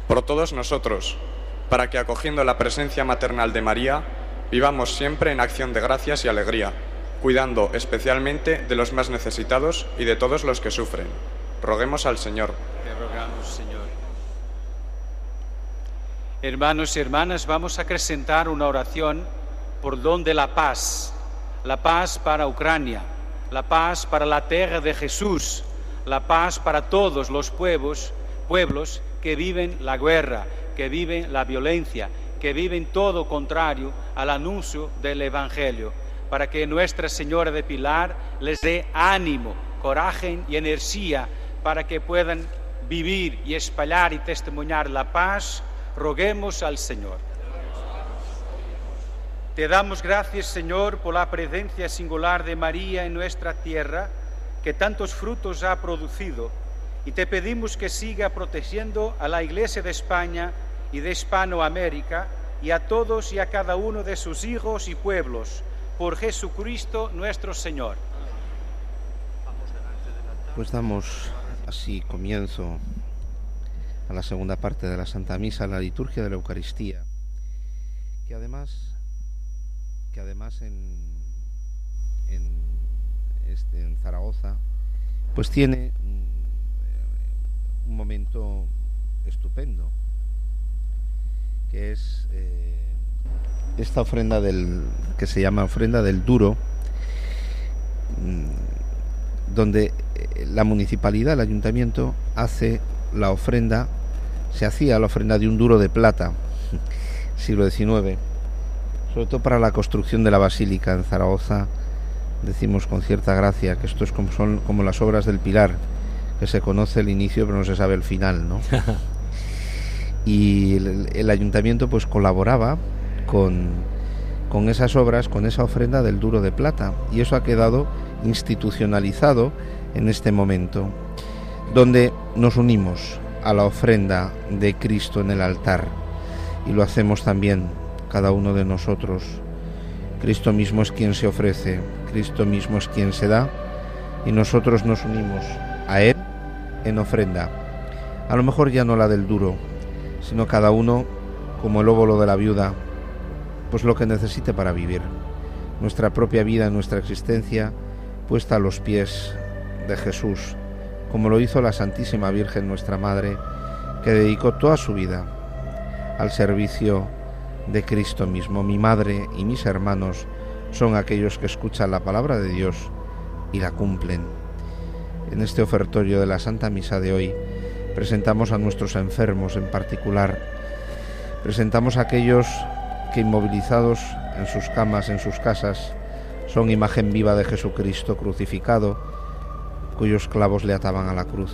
Por todos nosotros, para que, acogiendo la presencia maternal de María, vivamos siempre en acción de gracias y alegría, cuidando especialmente de los más necesitados y de todos los que sufren. Roguemos al Señor. Te rogamos, Señor. Hermanos y hermanas, vamos a acrecentar una oración por don de la paz. La paz para Ucrania, la paz para la tierra de Jesús, la paz para todos los pueblos, pueblos que viven la guerra, que viven la violencia, que viven todo contrario al anuncio del Evangelio, para que Nuestra Señora de Pilar les dé ánimo, coraje y energía para que puedan vivir y espalhar y testimoniar la paz, roguemos al Señor. Te damos gracias, Señor, por la presencia singular de María en nuestra tierra, que tantos frutos ha producido, y te pedimos que siga protegiendo a la Iglesia de España y de Hispanoamérica, y a todos y a cada uno de sus hijos y pueblos, por Jesucristo nuestro Señor. Pues damos así comienzo a la segunda parte de la Santa Misa, la liturgia de la Eucaristía, que además, que además en, en, este, en Zaragoza, pues tiene un, momento estupendo, que es eh, esta ofrenda del que se llama ofrenda del duro, mm, donde eh, la municipalidad, el ayuntamiento, hace la ofrenda, se hacía la ofrenda de un duro de plata, siglo XIX, sobre todo para la construcción de la basílica en Zaragoza, decimos con cierta gracia que esto es como son como las obras del Pilar, que se conoce el inicio pero no se sabe el final, ¿no? y el, el ayuntamiento pues colaboraba con, con esas obras, con esa ofrenda del duro de plata. Y eso ha quedado institucionalizado en este momento, donde nos unimos a la ofrenda de Cristo en el altar y lo hacemos también cada uno de nosotros. Cristo mismo es quien se ofrece, Cristo mismo es quien se da y nosotros nos unimos a Él en ofrenda. A lo mejor ya no la del duro, sino cada uno como el óvulo de la viuda, pues lo que necesite para vivir. Nuestra propia vida, nuestra existencia, puesta a los pies de Jesús, como lo hizo la Santísima Virgen nuestra Madre, que dedicó toda su vida al servicio de Cristo mismo. Mi madre y mis hermanos son aquellos que escuchan la palabra de Dios y la cumplen. En este ofertorio de la Santa Misa de hoy presentamos a nuestros enfermos en particular, presentamos a aquellos que inmovilizados en sus camas, en sus casas, son imagen viva de Jesucristo crucificado, cuyos clavos le ataban a la cruz.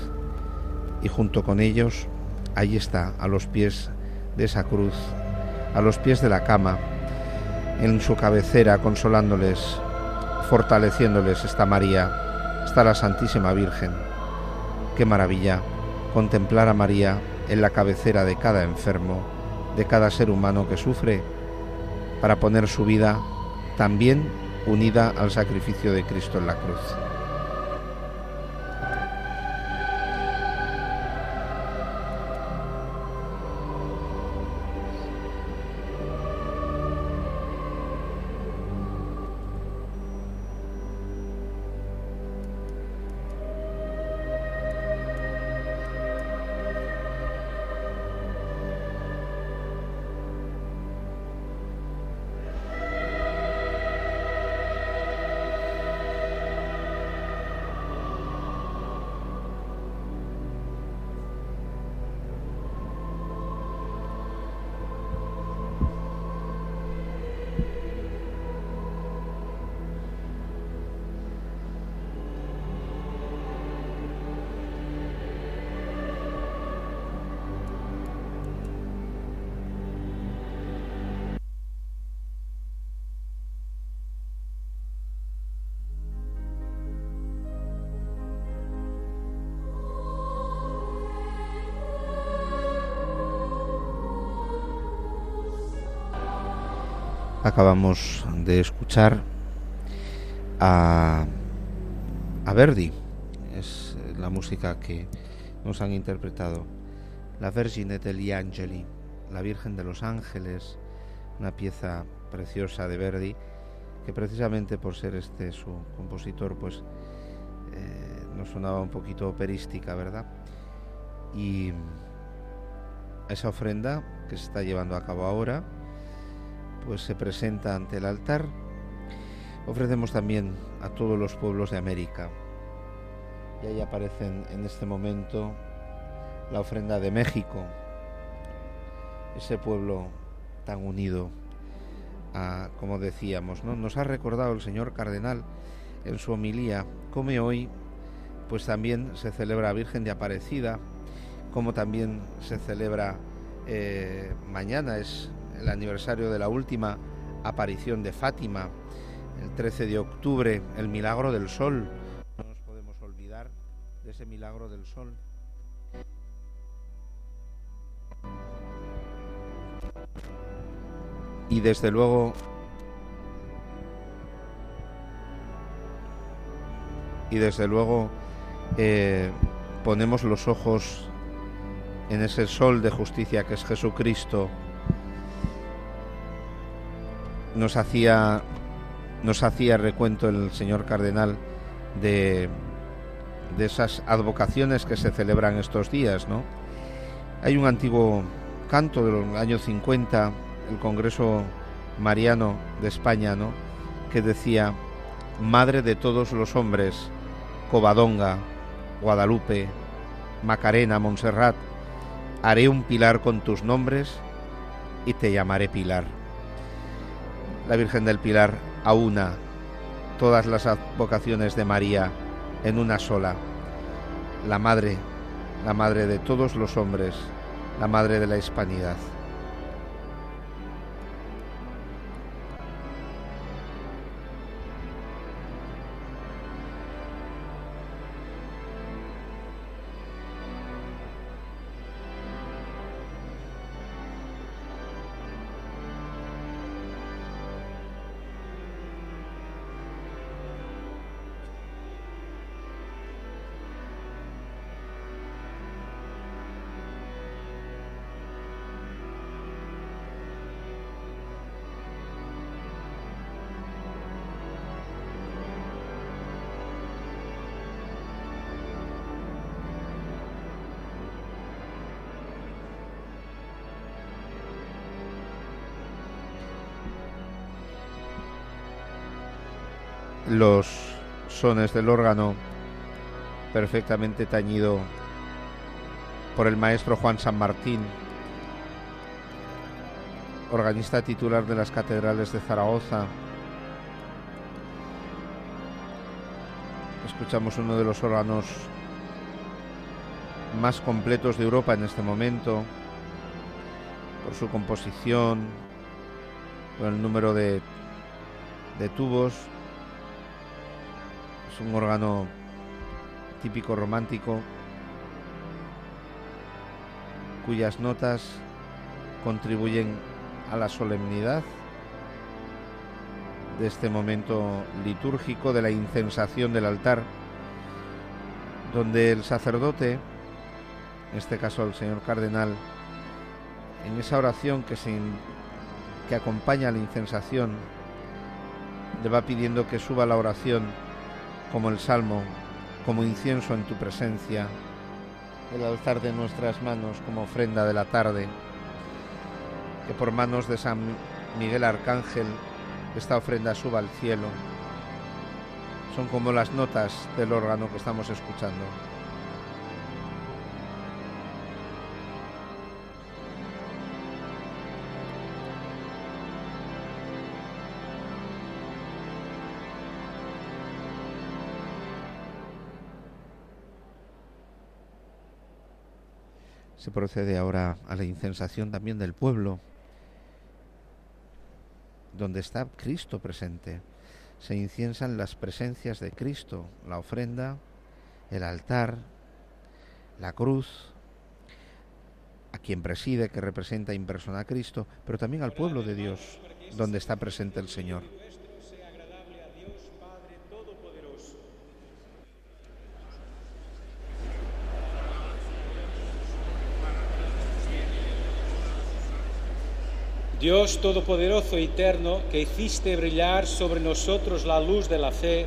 Y junto con ellos, ahí está, a los pies de esa cruz, a los pies de la cama, en su cabecera, consolándoles, fortaleciéndoles, está María, está la Santísima Virgen. Qué maravilla contemplar a María en la cabecera de cada enfermo, de cada ser humano que sufre, para poner su vida también unida al sacrificio de Cristo en la cruz. Acabamos de escuchar a, a Verdi, es la música que nos han interpretado, la Vergine degli Angeli, la Virgen de los Ángeles, una pieza preciosa de Verdi que precisamente por ser este su compositor pues eh, nos sonaba un poquito operística, ¿verdad? Y esa ofrenda que se está llevando a cabo ahora pues se presenta ante el altar. Ofrecemos también a todos los pueblos de América. Y ahí aparecen en este momento la ofrenda de México, ese pueblo tan unido, como decíamos, ¿no? Nos ha recordado el señor cardenal en su homilía, como hoy, pues también se celebra Virgen de Aparecida, como también se celebra eh, mañana, es el aniversario de la última aparición de Fátima, el 13 de octubre, el milagro del sol. No nos podemos olvidar de ese milagro del sol. Y desde luego y desde luego eh, ponemos los ojos en ese sol de justicia que es Jesucristo nos hacía nos hacía recuento el señor cardenal de, de esas advocaciones que se celebran estos días, ¿no? Hay un antiguo canto de los años 50, el Congreso Mariano de España, ¿no? que decía, Madre de todos los hombres, Covadonga, Guadalupe, Macarena, Montserrat, haré un pilar con tus nombres y te llamaré Pilar la Virgen del Pilar aúna todas las vocaciones de María en una sola. la madre, la madre de todos los hombres, la madre de la hispanidad. Los sones del órgano perfectamente tañido por el maestro Juan San Martín, organista titular de las catedrales de Zaragoza. Escuchamos uno de los órganos más completos de Europa en este momento, por su composición, por el número de, de tubos, es un órgano típico romántico cuyas notas contribuyen a la solemnidad de este momento litúrgico de la incensación del altar, donde el sacerdote, en este caso el señor cardenal, en esa oración que, se, que acompaña a la incensación, le va pidiendo que suba la oración como el salmo, como incienso en tu presencia, el alzar de nuestras manos como ofrenda de la tarde, que por manos de San Miguel Arcángel esta ofrenda suba al cielo. Son como las notas del órgano que estamos escuchando. Se procede ahora a la incensación también del pueblo, donde está Cristo presente. Se inciensan las presencias de Cristo, la ofrenda, el altar, la cruz, a quien preside, que representa en persona a Cristo, pero también al pueblo de Dios, donde está presente el Señor. Dios Todopoderoso y Eterno, que hiciste brillar sobre nosotros la luz de la fe,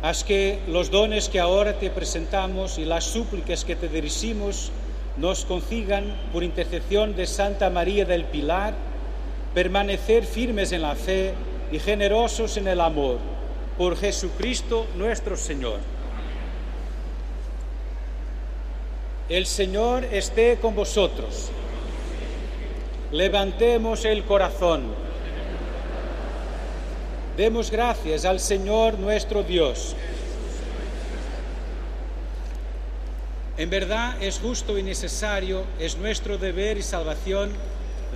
haz que los dones que ahora te presentamos y las súplicas que te dirigimos nos consigan, por intercesión de Santa María del Pilar, permanecer firmes en la fe y generosos en el amor, por Jesucristo nuestro Señor. El Señor esté con vosotros. Levantemos el corazón. Demos gracias al Señor nuestro Dios. En verdad es justo y necesario, es nuestro deber y salvación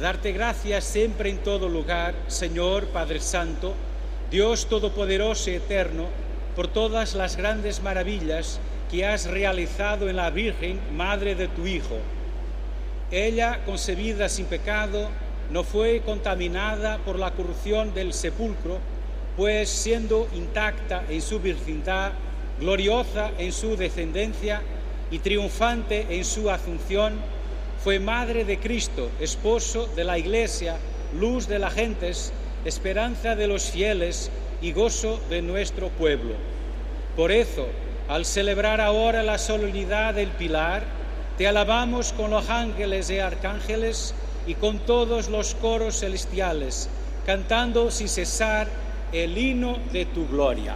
darte gracias siempre en todo lugar, Señor Padre Santo, Dios Todopoderoso y Eterno, por todas las grandes maravillas que has realizado en la Virgen, Madre de tu Hijo ella, concebida sin pecado, no fue contaminada por la corrupción del sepulcro, pues siendo intacta en su virginidad, gloriosa en su descendencia y triunfante en su asunción, fue madre de Cristo, esposo de la Iglesia, luz de las gentes, esperanza de los fieles y gozo de nuestro pueblo. Por eso, al celebrar ahora la solemnidad del Pilar, te alabamos con los ángeles y arcángeles y con todos los coros celestiales, cantando sin cesar el himno de tu gloria.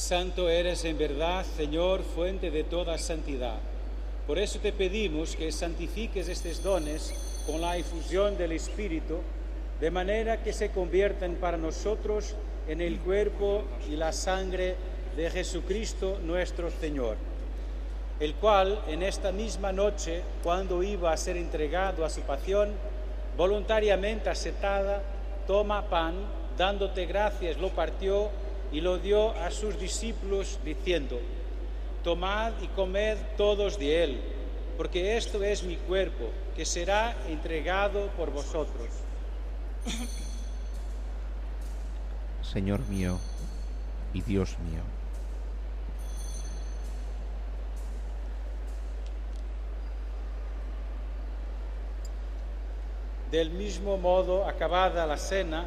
Santo eres en verdad, Señor, fuente de toda santidad. Por eso te pedimos que santifiques estos dones con la infusión del Espíritu, de manera que se conviertan para nosotros en el cuerpo y la sangre de Jesucristo nuestro Señor, el cual en esta misma noche, cuando iba a ser entregado a su pasión, voluntariamente aceptada, toma pan, dándote gracias, lo partió y lo dio a sus discípulos, diciendo, Tomad y comed todos de él, porque esto es mi cuerpo, que será entregado por vosotros. Señor mío y Dios mío. Del mismo modo, acabada la cena,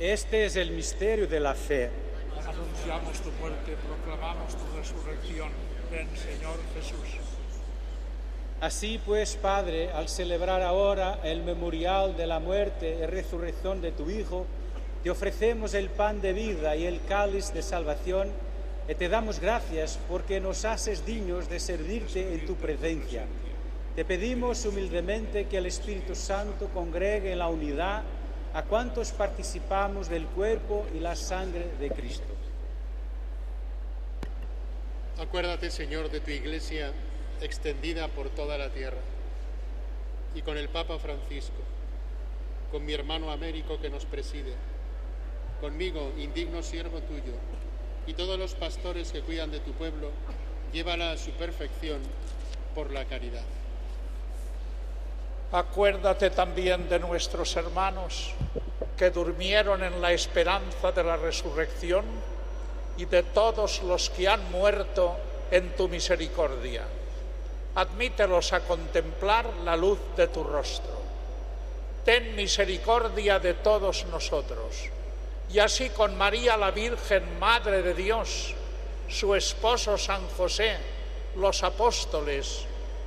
Este es el misterio de la fe. Anunciamos tu muerte, proclamamos tu resurrección. Ven, Señor Jesús. Así pues, Padre, al celebrar ahora el memorial de la muerte y resurrección de tu Hijo, te ofrecemos el pan de vida y el cáliz de salvación y te damos gracias porque nos haces dignos de servirte en tu presencia. Te pedimos humildemente que el Espíritu Santo congregue en la unidad a cuantos participamos del cuerpo y la sangre de Cristo. Acuérdate, Señor, de tu iglesia extendida por toda la tierra y con el Papa Francisco, con mi hermano Américo que nos preside, conmigo, indigno siervo tuyo, y todos los pastores que cuidan de tu pueblo, llévala a su perfección por la caridad. Acuérdate también de nuestros hermanos que durmieron en la esperanza de la resurrección y de todos los que han muerto en tu misericordia. Admítelos a contemplar la luz de tu rostro. Ten misericordia de todos nosotros. Y así con María la Virgen, Madre de Dios, su esposo San José, los apóstoles,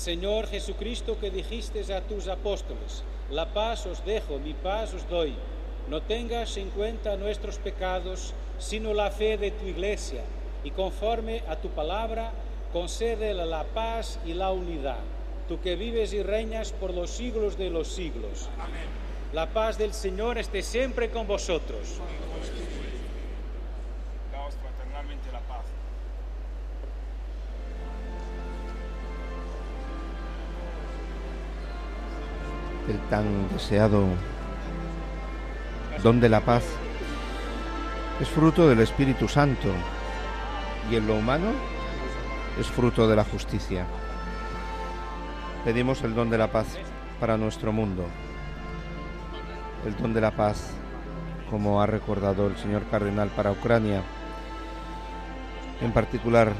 Señor Jesucristo, que dijiste a tus apóstoles, la paz os dejo, mi paz os doy. No tengas en cuenta nuestros pecados, sino la fe de tu iglesia, y conforme a tu palabra, concédele la paz y la unidad, tú que vives y reinas por los siglos de los siglos. Amén. La paz del Señor esté siempre con vosotros. Con el tan deseado don de la paz es fruto del Espíritu Santo y en lo humano es fruto de la justicia. Pedimos el don de la paz para nuestro mundo, el don de la paz, como ha recordado el señor cardenal para Ucrania. En particular,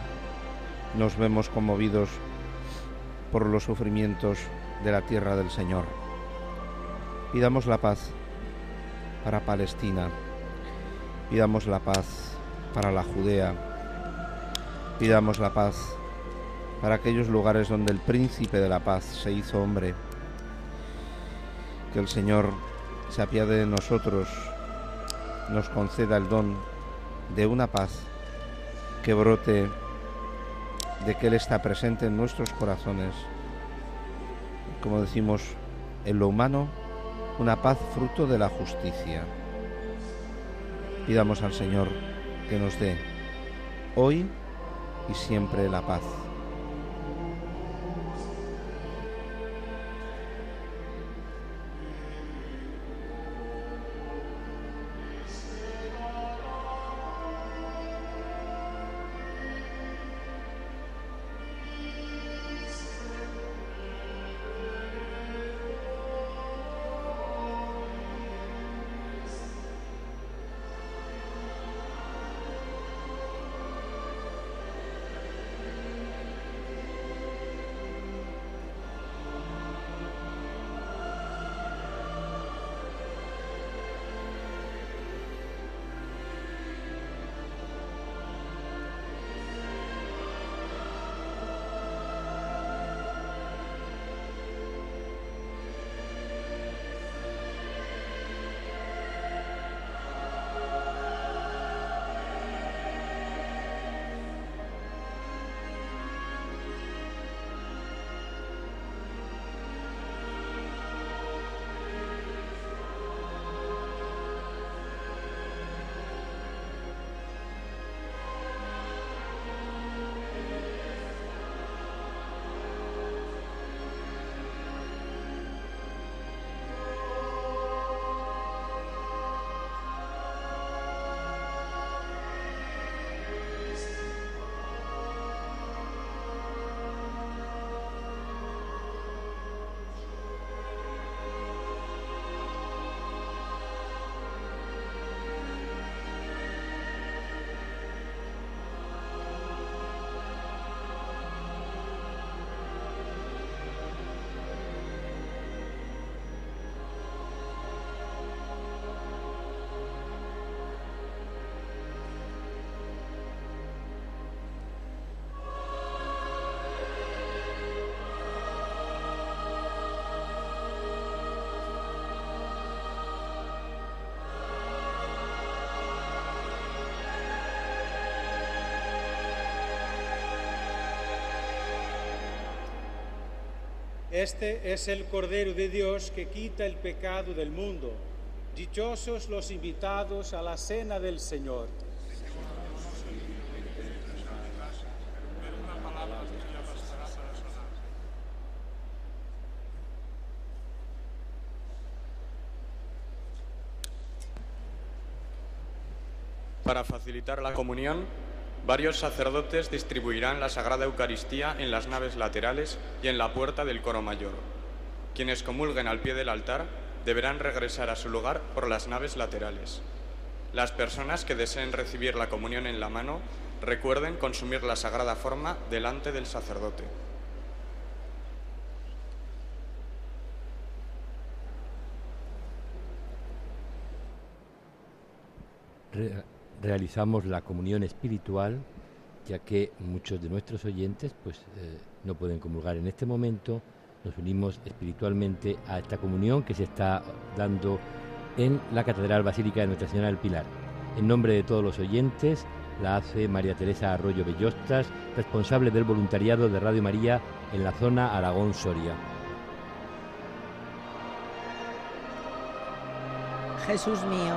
nos vemos conmovidos por los sufrimientos de la tierra del Señor. Pidamos la paz para Palestina, pidamos la paz para la Judea, pidamos la paz para aquellos lugares donde el príncipe de la paz se hizo hombre. Que el Señor se apiade de nosotros, nos conceda el don de una paz que brote de que Él está presente en nuestros corazones. Como decimos, en lo humano, una paz fruto de la justicia. Pidamos al Señor que nos dé hoy y siempre la paz. Este es el Cordero de Dios que quita el pecado del mundo. Dichosos los invitados a la cena del Señor. Para facilitar la comunión, varios sacerdotes distribuirán la Sagrada Eucaristía en las naves laterales y en la puerta del coro mayor. Quienes comulguen al pie del altar deberán regresar a su lugar por las naves laterales. Las personas que deseen recibir la comunión en la mano recuerden consumir la sagrada forma delante del sacerdote. Realizamos la comunión espiritual, ya que muchos de nuestros oyentes pues, eh, no pueden comulgar en este momento. Nos unimos espiritualmente a esta comunión que se está dando en la Catedral Basílica de Nuestra Señora del Pilar. En nombre de todos los oyentes, la hace María Teresa Arroyo Bellostas, responsable del voluntariado de Radio María en la zona Aragón-Soria. Jesús mío,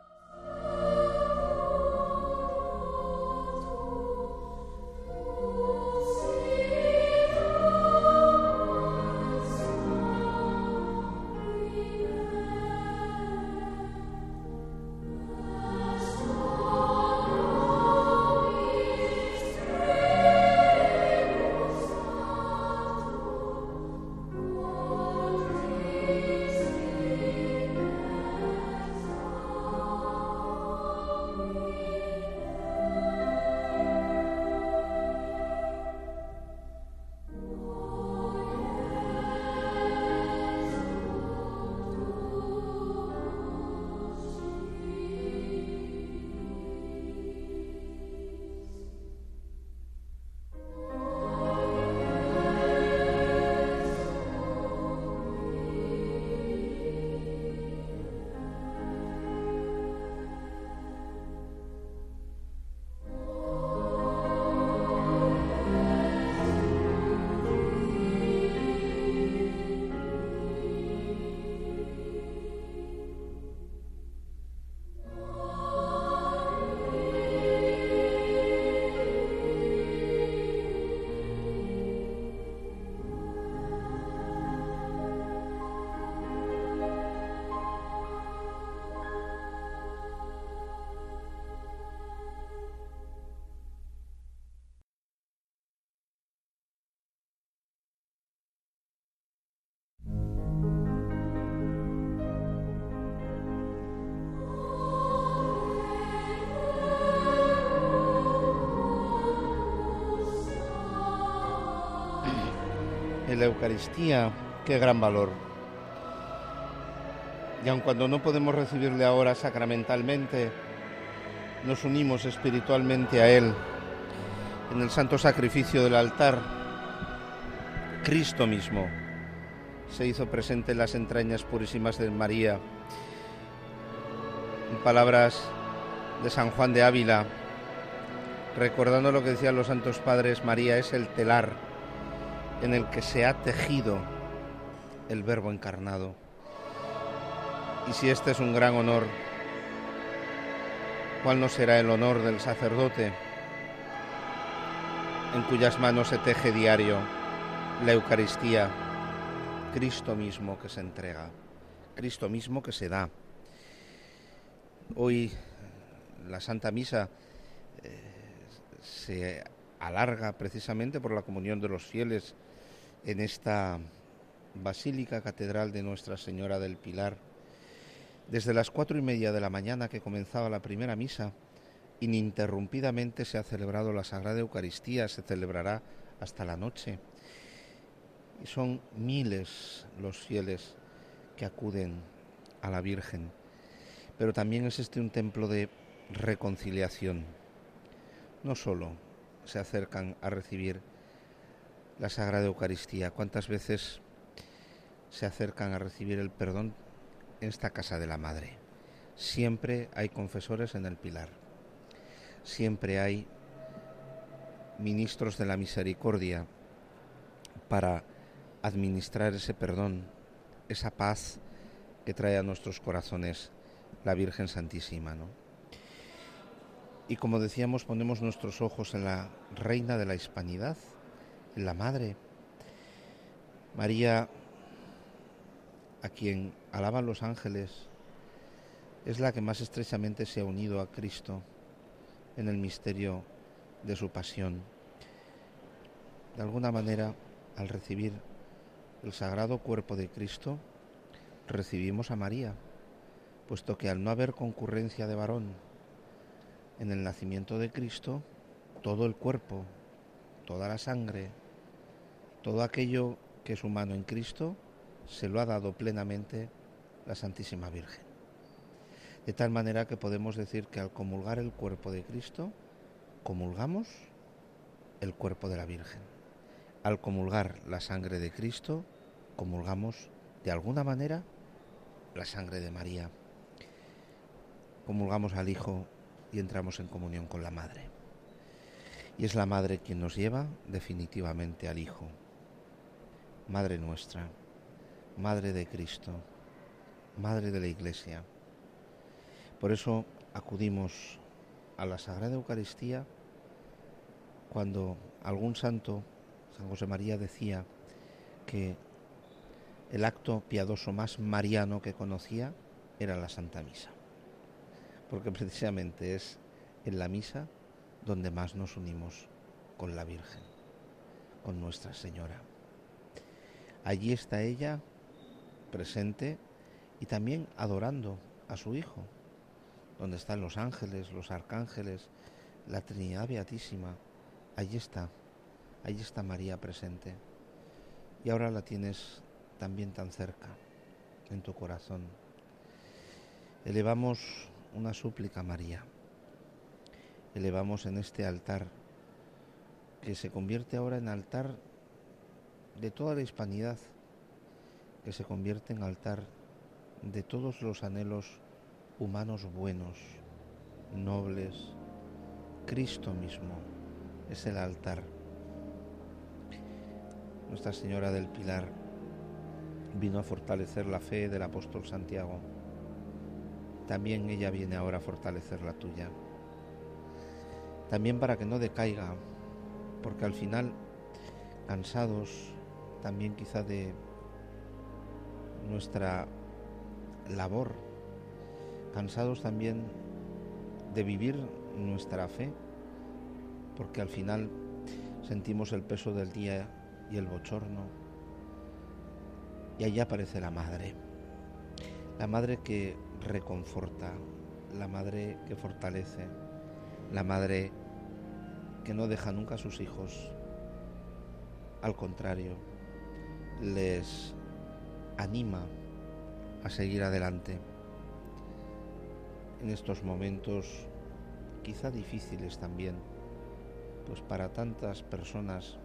Qué gran valor. Y aun cuando no podemos recibirle ahora sacramentalmente, nos unimos espiritualmente a Él en el santo sacrificio del altar. Cristo mismo se hizo presente en las entrañas purísimas de María. En palabras de San Juan de Ávila, recordando lo que decían los santos padres, María es el telar en el que se ha tejido el verbo encarnado. Y si este es un gran honor, ¿cuál no será el honor del sacerdote en cuyas manos se teje diario la Eucaristía, Cristo mismo que se entrega, Cristo mismo que se da? Hoy la Santa Misa eh, se alarga precisamente por la comunión de los fieles en esta Basílica Catedral de Nuestra Señora del Pilar. Desde las cuatro y media de la mañana que comenzaba la primera misa, ininterrumpidamente se ha celebrado la Sagrada Eucaristía, se celebrará hasta la noche. Y son miles los fieles que acuden a la Virgen. Pero también es este un templo de reconciliación. No solo se acercan a recibir la Sagrada Eucaristía, cuántas veces se acercan a recibir el perdón en esta casa de la Madre. siempre hay confesores en el pilar, siempre hay ministros de la misericordia para administrar ese perdón, esa paz que trae a nuestros corazones la Virgen Santísima. ¿no? Y como decíamos, ponemos nuestros ojos en la Reina de la Hispanidad, la Madre. María, a quien alaban los ángeles, es la que más estrechamente se ha unido a Cristo en el misterio de su pasión. De alguna manera, al recibir el sagrado cuerpo de Cristo, recibimos a María, puesto que al no haber concurrencia de varón en el nacimiento de Cristo, todo el cuerpo, toda la sangre, todo aquello que es humano en Cristo, se lo ha dado plenamente la Santísima Virgen. De tal manera que podemos decir que al comulgar el cuerpo de Cristo, comulgamos el cuerpo de la Virgen. Al comulgar la sangre de Cristo, comulgamos de alguna manera la sangre de María. Comulgamos al Hijo y entramos en comunión con la Madre. Y es la Madre quien nos lleva definitivamente al Hijo. Madre nuestra, Madre de Cristo, Madre de la Iglesia. Por eso acudimos a la Sagrada Eucaristía cuando algún santo, San José María, decía que el acto piadoso más mariano que conocía era la Santa Misa, porque precisamente es en la misa donde más nos unimos con la Virgen, con Nuestra Señora. Allí está ella presente y también adorando a su Hijo, donde están los ángeles, los arcángeles, la Trinidad Beatísima. Allí está, allí está María presente. Y ahora la tienes también tan cerca, en tu corazón. Elevamos una súplica a María. Elevamos en este altar, que se convierte ahora en altar de toda la hispanidad, que se convierte en altar de todos los anhelos humanos buenos, nobles. Cristo mismo es el altar. Nuestra Señora del Pilar vino a fortalecer la fe del apóstol Santiago. También ella viene ahora a fortalecer la tuya. También para que no decaiga, porque al final, cansados también quizá de nuestra labor, cansados también de vivir nuestra fe, porque al final sentimos el peso del día y el bochorno. Y allí aparece la madre, la madre que reconforta, la madre que fortalece, la madre que no deja nunca a sus hijos, al contrario, les anima a seguir adelante en estos momentos quizá difíciles también, pues para tantas personas,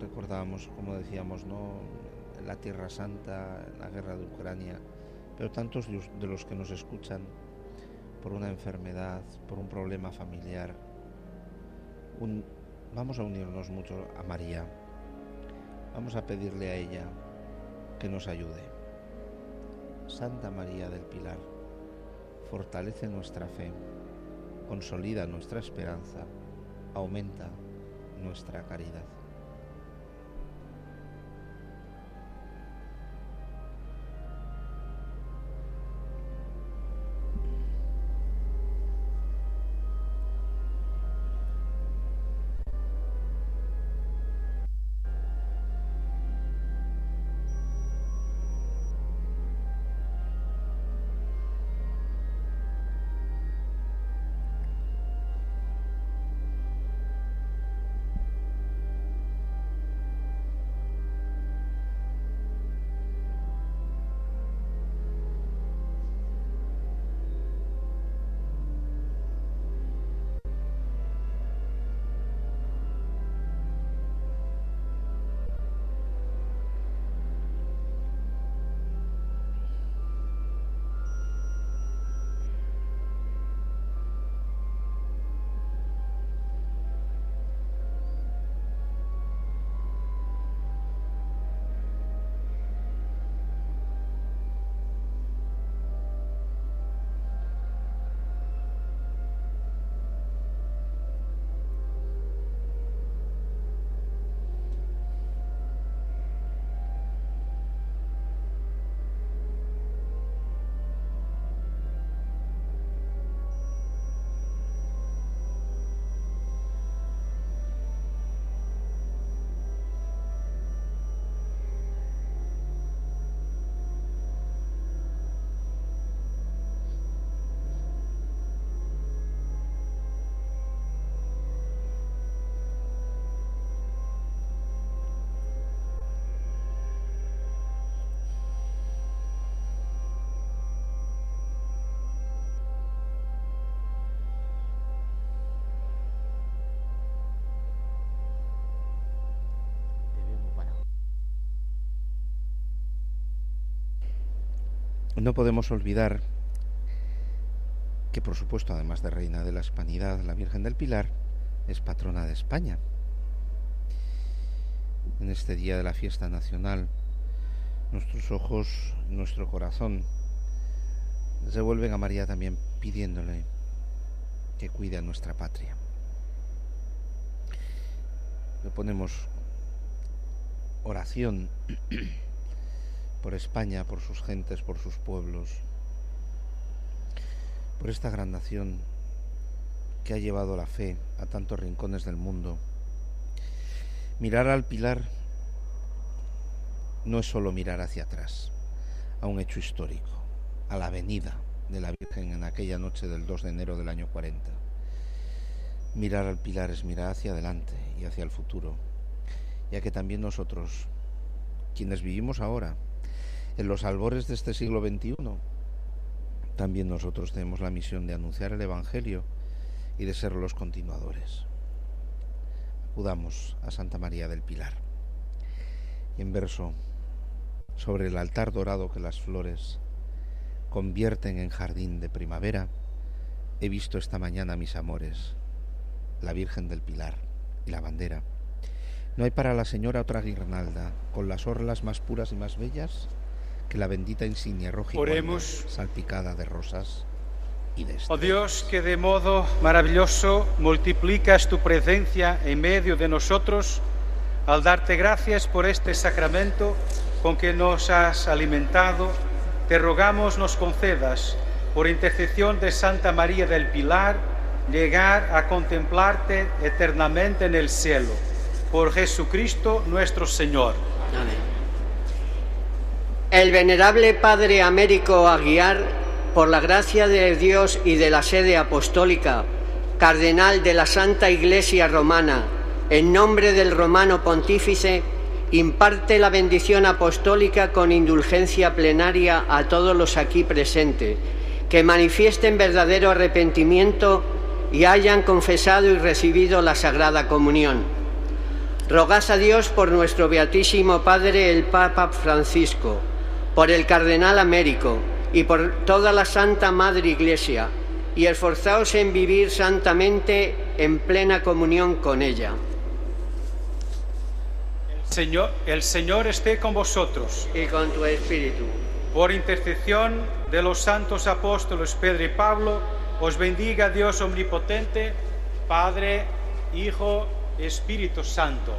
recordábamos, como decíamos, ¿no? la Tierra Santa, la guerra de Ucrania, pero tantos de los que nos escuchan por una enfermedad, por un problema familiar, vamos a unirnos mucho a María, vamos a pedirle a ella que nos ayude. Santa María del Pilar, fortalece nuestra fe, consolida nuestra esperanza, aumenta nuestra caridad. No podemos olvidar que, por supuesto, además de Reina de la Hispanidad, la Virgen del Pilar es patrona de España. En este día de la fiesta nacional, nuestros ojos, nuestro corazón se vuelven a María también pidiéndole que cuide a nuestra patria. Le ponemos oración por España, por sus gentes, por sus pueblos, por esta gran nación que ha llevado la fe a tantos rincones del mundo. Mirar al pilar no es solo mirar hacia atrás, a un hecho histórico, a la venida de la Virgen en aquella noche del 2 de enero del año 40. Mirar al pilar es mirar hacia adelante y hacia el futuro, ya que también nosotros, quienes vivimos ahora, en los albores de este siglo XXI, también nosotros tenemos la misión de anunciar el Evangelio y de ser los continuadores. Acudamos a Santa María del Pilar. En verso, sobre el altar dorado que las flores convierten en jardín de primavera, he visto esta mañana mis amores, la Virgen del Pilar y la bandera. ¿No hay para la señora otra guirnalda con las orlas más puras y más bellas que la bendita insignia roja Oremos. salpicada de rosas y de Oh Dios, que de modo maravilloso multiplicas tu presencia en medio de nosotros, al darte gracias por este sacramento con que nos has alimentado, te rogamos nos concedas, por intercesión de Santa María del Pilar, llegar a contemplarte eternamente en el cielo. Por Jesucristo nuestro Señor. Amén. El venerable Padre Américo Aguiar, por la gracia de Dios y de la sede apostólica, cardenal de la Santa Iglesia Romana, en nombre del romano pontífice, imparte la bendición apostólica con indulgencia plenaria a todos los aquí presentes, que manifiesten verdadero arrepentimiento y hayan confesado y recibido la Sagrada Comunión. Rogad a Dios por nuestro Beatísimo Padre el Papa Francisco, por el Cardenal Américo y por toda la Santa Madre Iglesia, y esforzaos en vivir santamente en plena comunión con ella. Señor, el Señor esté con vosotros. Y con tu espíritu. Por intercesión de los santos apóstoles Pedro y Pablo, os bendiga Dios omnipotente, Padre, Hijo, Espíritu Santo.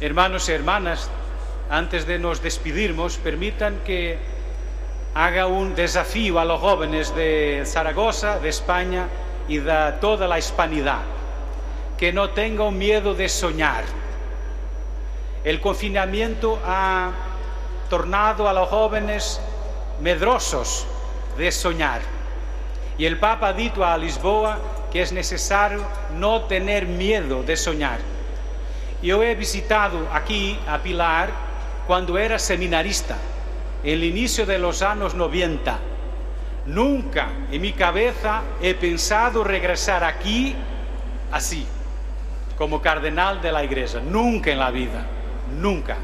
Hermanos y hermanas, antes de nos despedirnos, permitan que haga un desafío a los jóvenes de Zaragoza, de España y de toda la hispanidad que no tengan miedo de soñar. El confinamiento ha tornado a los jóvenes medrosos de soñar. Y el Papa ha dicho a Lisboa que es necesario no tener miedo de soñar. Yo he visitado aquí a Pilar cuando era seminarista, el inicio de los años 90. Nunca en mi cabeza he pensado regresar aquí así como cardenal de la iglesia. Nunca en la vida. Nunca.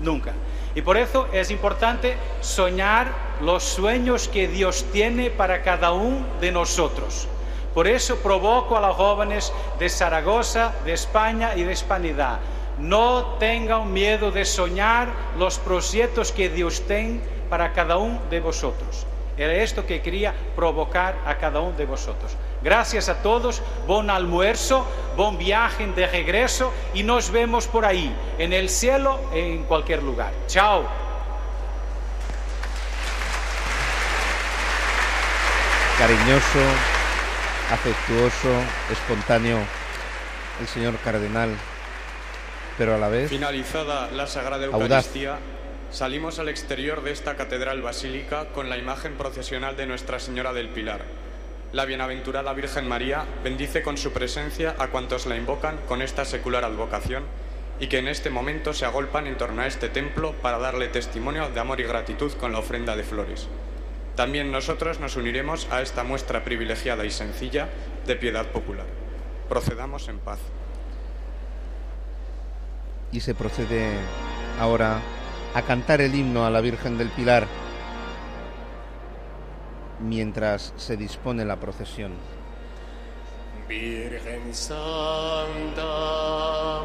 Nunca. Y por eso es importante soñar los sueños que Dios tiene para cada uno de nosotros. Por eso provoco a los jóvenes de Zaragoza, de España y de Hispanidad. No tengan miedo de soñar los proyectos que Dios tiene para cada uno de vosotros. Era esto que quería provocar a cada uno de vosotros. Gracias a todos, buen almuerzo, buen viaje de regreso y nos vemos por ahí, en el cielo, en cualquier lugar. Chao. Cariñoso, afectuoso, espontáneo, el señor cardenal, pero a la vez Finalizada la Sagrada Audaz. Eucaristía, salimos al exterior de esta catedral basílica con la imagen procesional de Nuestra Señora del Pilar. La bienaventurada Virgen María bendice con su presencia a cuantos la invocan con esta secular advocación y que en este momento se agolpan en torno a este templo para darle testimonio de amor y gratitud con la ofrenda de flores. También nosotros nos uniremos a esta muestra privilegiada y sencilla de piedad popular. Procedamos en paz. Y se procede ahora a cantar el himno a la Virgen del Pilar mientras se dispone la procesión. Virgen Santa,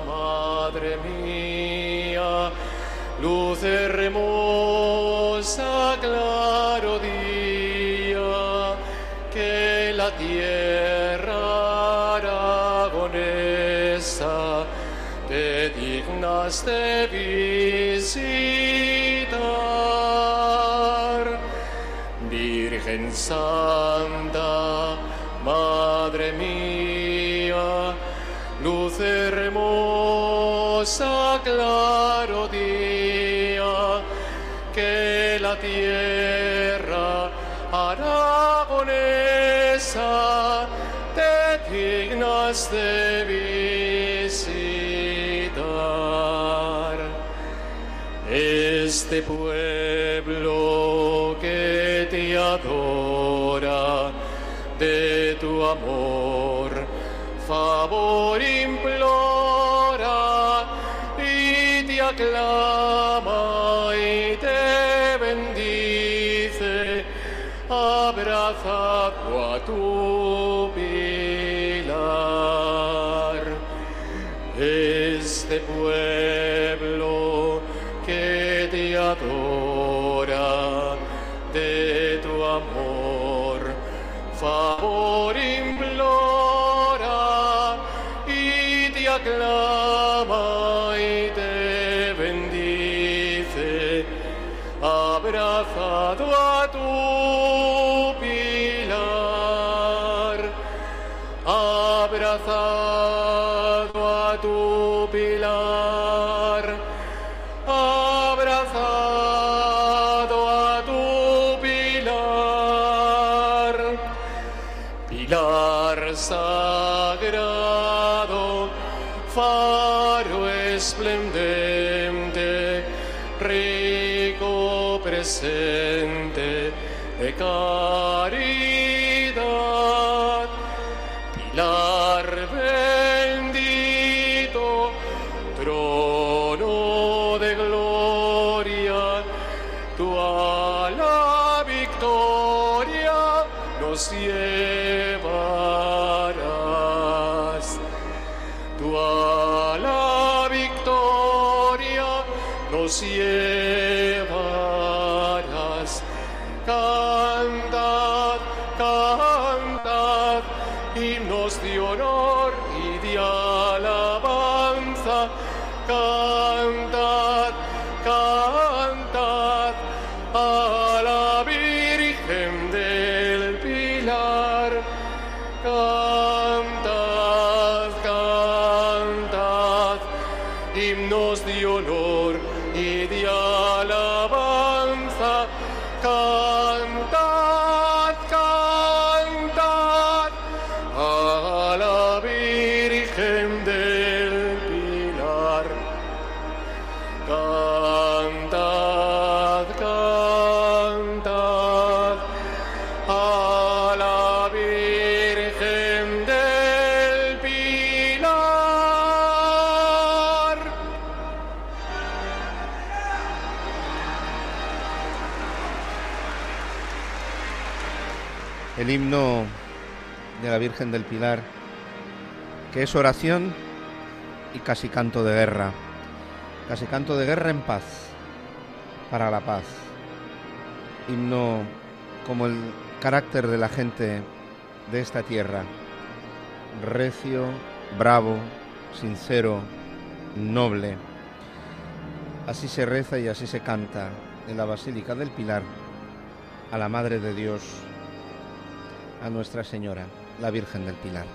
Madre mía, luz hermosa, claro de visitar. Virgen Santa, Madre mía, luz hermosa, claro día, que la tierra aragonesa te dignas de visitar. Este pueblo que te adora, de tu amor, favor implora Del Pilar, que es oración y casi canto de guerra. Casi canto de guerra en paz, para la paz. Himno como el carácter de la gente de esta tierra. Recio, bravo, sincero, noble. Así se reza y así se canta en la Basílica del Pilar a la Madre de Dios, a Nuestra Señora, la Virgen del Pilar.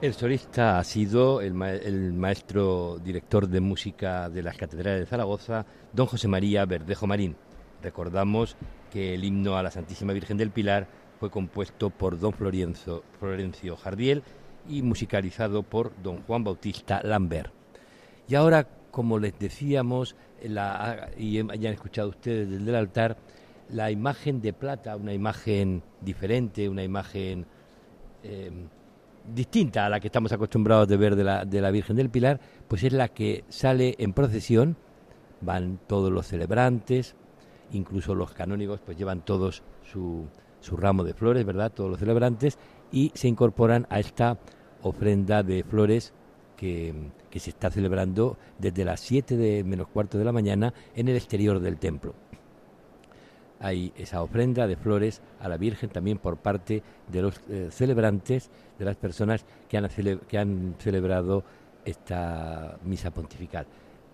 El solista ha sido el, ma- el maestro director de música de las catedrales de Zaragoza, don José María Verdejo Marín. Recordamos que el himno a la Santísima Virgen del Pilar fue compuesto por don Florencio, Jardiel y musicalizado por don Juan Bautista Lambert. Y ahora como les decíamos, y ya han escuchado ustedes desde el altar, la imagen de plata, una imagen diferente, una imagen eh, distinta a la que estamos acostumbrados de ver de la Virgen del Pilar, pues es la que sale en procesión, van todos los celebrantes, incluso los canónigos, pues llevan todos su, su ramo de flores, ¿verdad? Todos los celebrantes, y se incorporan a esta ofrenda de flores que, que se está celebrando desde las 7 de menos cuarto de la mañana en el exterior del templo hay esa ofrenda de flores a la Virgen también por parte de los eh, celebrantes, de las personas que han, que han celebrado esta misa pontifical.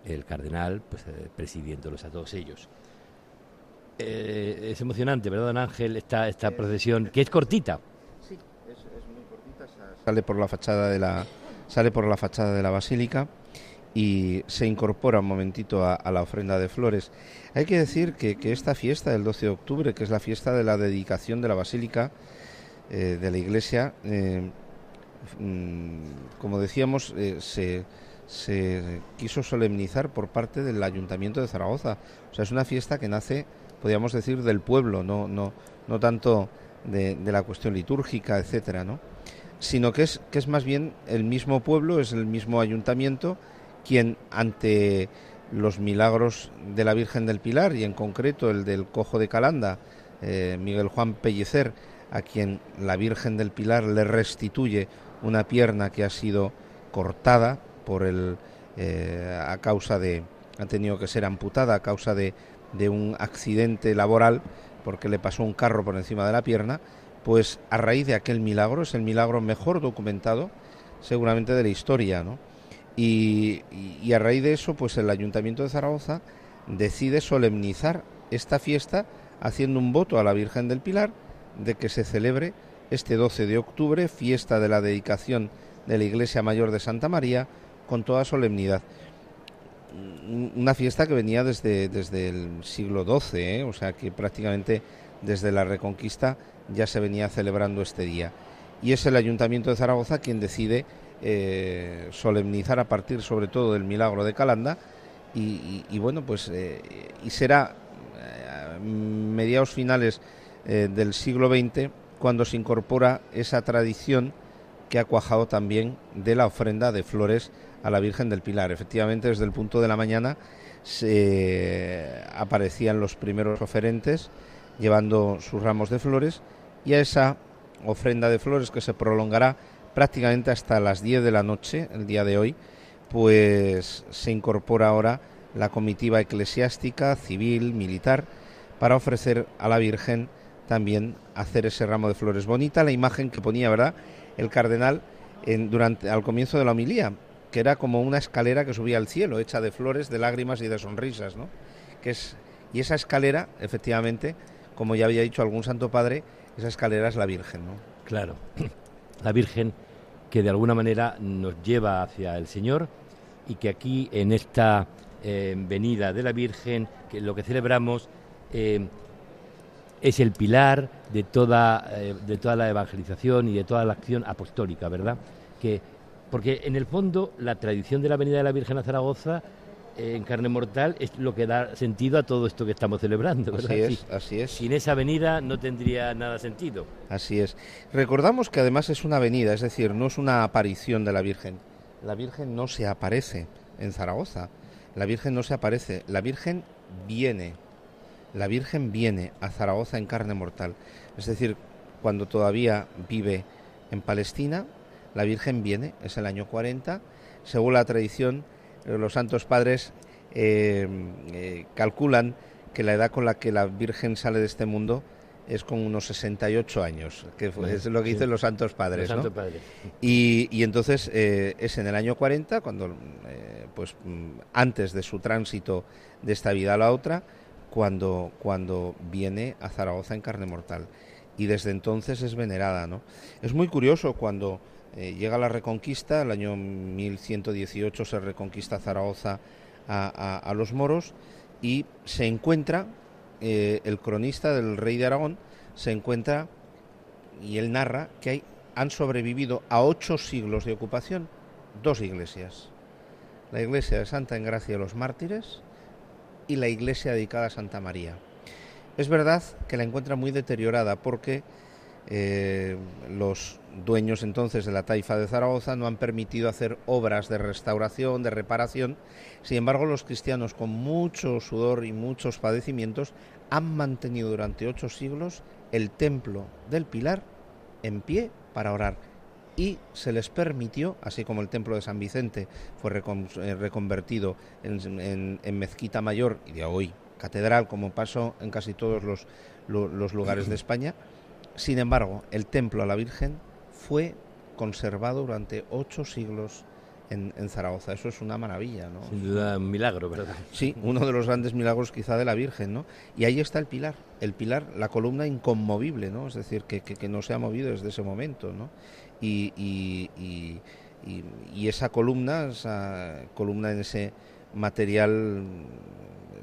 El cardenal, pues eh, presidiéndolos a todos ellos. Eh, es emocionante, ¿verdad, don Ángel? Esta, esta procesión, que es cortita. Sí, es, es muy cortita. Sale por la fachada de la, sale por la fachada de la basílica y se incorpora un momentito a, a, la ofrenda de flores. Hay que decir que, que, esta fiesta del 12 de octubre, que es la fiesta de la dedicación de la basílica eh, de la iglesia, eh, mm, como decíamos, eh, se, se, quiso solemnizar por parte del ayuntamiento de Zaragoza. O sea, es una fiesta que nace, podríamos decir, del pueblo, no, no, no tanto de, la cuestión litúrgica, etcétera, ¿no? sino que es, que es más bien el mismo pueblo, es el mismo ayuntamiento, quien ante los milagros de la Virgen del Pilar y en concreto el del cojo de Calanda, eh, Miguel Juan Pellicer, a quien la Virgen del Pilar le restituye una pierna que ha sido cortada por el eh, a causa de ha tenido que ser amputada a causa de, de un accidente laboral porque le pasó un carro por encima de la pierna, pues a raíz de aquel milagro es el milagro mejor documentado seguramente de la historia, ¿no? Y, y, a raíz de eso, pues el Ayuntamiento de Zaragoza decide solemnizar esta fiesta haciendo un voto a la Virgen del Pilar de que se celebre este 12 de octubre, fiesta de la dedicación de la Iglesia Mayor de Santa María, con toda solemnidad. Una fiesta que venía desde, desde el siglo XII, ¿eh? o sea que prácticamente desde la Reconquista ya se venía celebrando este día. Y es el Ayuntamiento de Zaragoza quien decide eh, solemnizar a partir sobre todo del milagro de Calanda y, bueno pues eh, y será mediados finales del siglo XX cuando se incorpora esa tradición que ha cuajado también de la ofrenda de flores a la Virgen del Pilar. Efectivamente, desde el punto de la mañana se aparecían los primeros oferentes llevando sus ramos de flores y a esa ofrenda de flores que se prolongará prácticamente hasta las 10 de la noche, el día de hoy, pues se incorpora ahora la comitiva eclesiástica, civil, militar, para ofrecer a la Virgen también hacer ese ramo de flores. Bonita la imagen que ponía, ¿verdad?, el cardenal en, durante, al comienzo de la homilía, que era como una escalera que subía al cielo, hecha de flores, de lágrimas y de sonrisas, ¿no? Que es, y esa escalera, efectivamente, como ya había dicho algún santo padre, esa escalera es la Virgen, ¿no? Claro, la Virgen que de alguna manera nos lleva hacia el Señor y que aquí en esta eh, venida de la Virgen, que lo que celebramos eh, es el pilar de toda, eh, de toda la evangelización y de toda la acción apostólica, ¿verdad? Que, porque en el fondo la tradición de la venida de la Virgen a Zaragoza en carne mortal es lo que da sentido a todo esto que estamos celebrando. ¿verdad? Así es, así es. Sin esa avenida no tendría nada sentido. Así es. Recordamos que además es una avenida, es decir, no es una aparición de la Virgen. La Virgen no se aparece en Zaragoza. La Virgen no se aparece. La Virgen viene. La Virgen viene a Zaragoza en carne mortal. Es decir, cuando todavía vive en Palestina, la Virgen viene, es el año 40, según la tradición los santos padres eh, eh, calculan que la edad con la que la Virgen sale de este mundo es con unos 68 años, que fue, es lo que dicen sí. los santos padres. Los ¿no? santos padres. Y, y, entonces eh, es en el año 40, cuando, pues antes de su tránsito de esta vida a la otra, cuando, cuando viene a Zaragoza en carne mortal. Y desde entonces es venerada. ¿no? Es muy curioso cuando eh, llega la Reconquista, el año 1118 se reconquista Zaragoza a, los moros y se encuentra, eh, el cronista del rey de Aragón, se encuentra y él narra que hay, han sobrevivido a ocho siglos de ocupación dos iglesias. la iglesia de Santa Engracia de los Mártires y la iglesia dedicada a Santa María. Es verdad que la encuentra muy deteriorada porque eh, los dueños entonces de la taifa de Zaragoza no han permitido hacer obras de restauración, de reparación. Sin embargo, los cristianos con mucho sudor y muchos padecimientos han mantenido durante ocho siglos el templo del Pilar en pie para orar. Y se les permitió, así como el templo de San Vicente fue eh, reconvertido en, mezquita mayor y de hoy catedral, como pasó en casi todos los, lo- los lugares de España, sin embargo, el templo a la Virgen fue conservado durante ocho siglos en, en Zaragoza. Eso es una maravilla, ¿no? Sin duda un milagro, ¿verdad? Sí, uno de los grandes milagros quizá de la Virgen, ¿no? Y ahí está el pilar, el pilar, la columna inconmovible, ¿no? Es decir, que, que- que no se ha movido desde ese momento, ¿no? Y, y- y- y- y esa columna, esa columna en ese material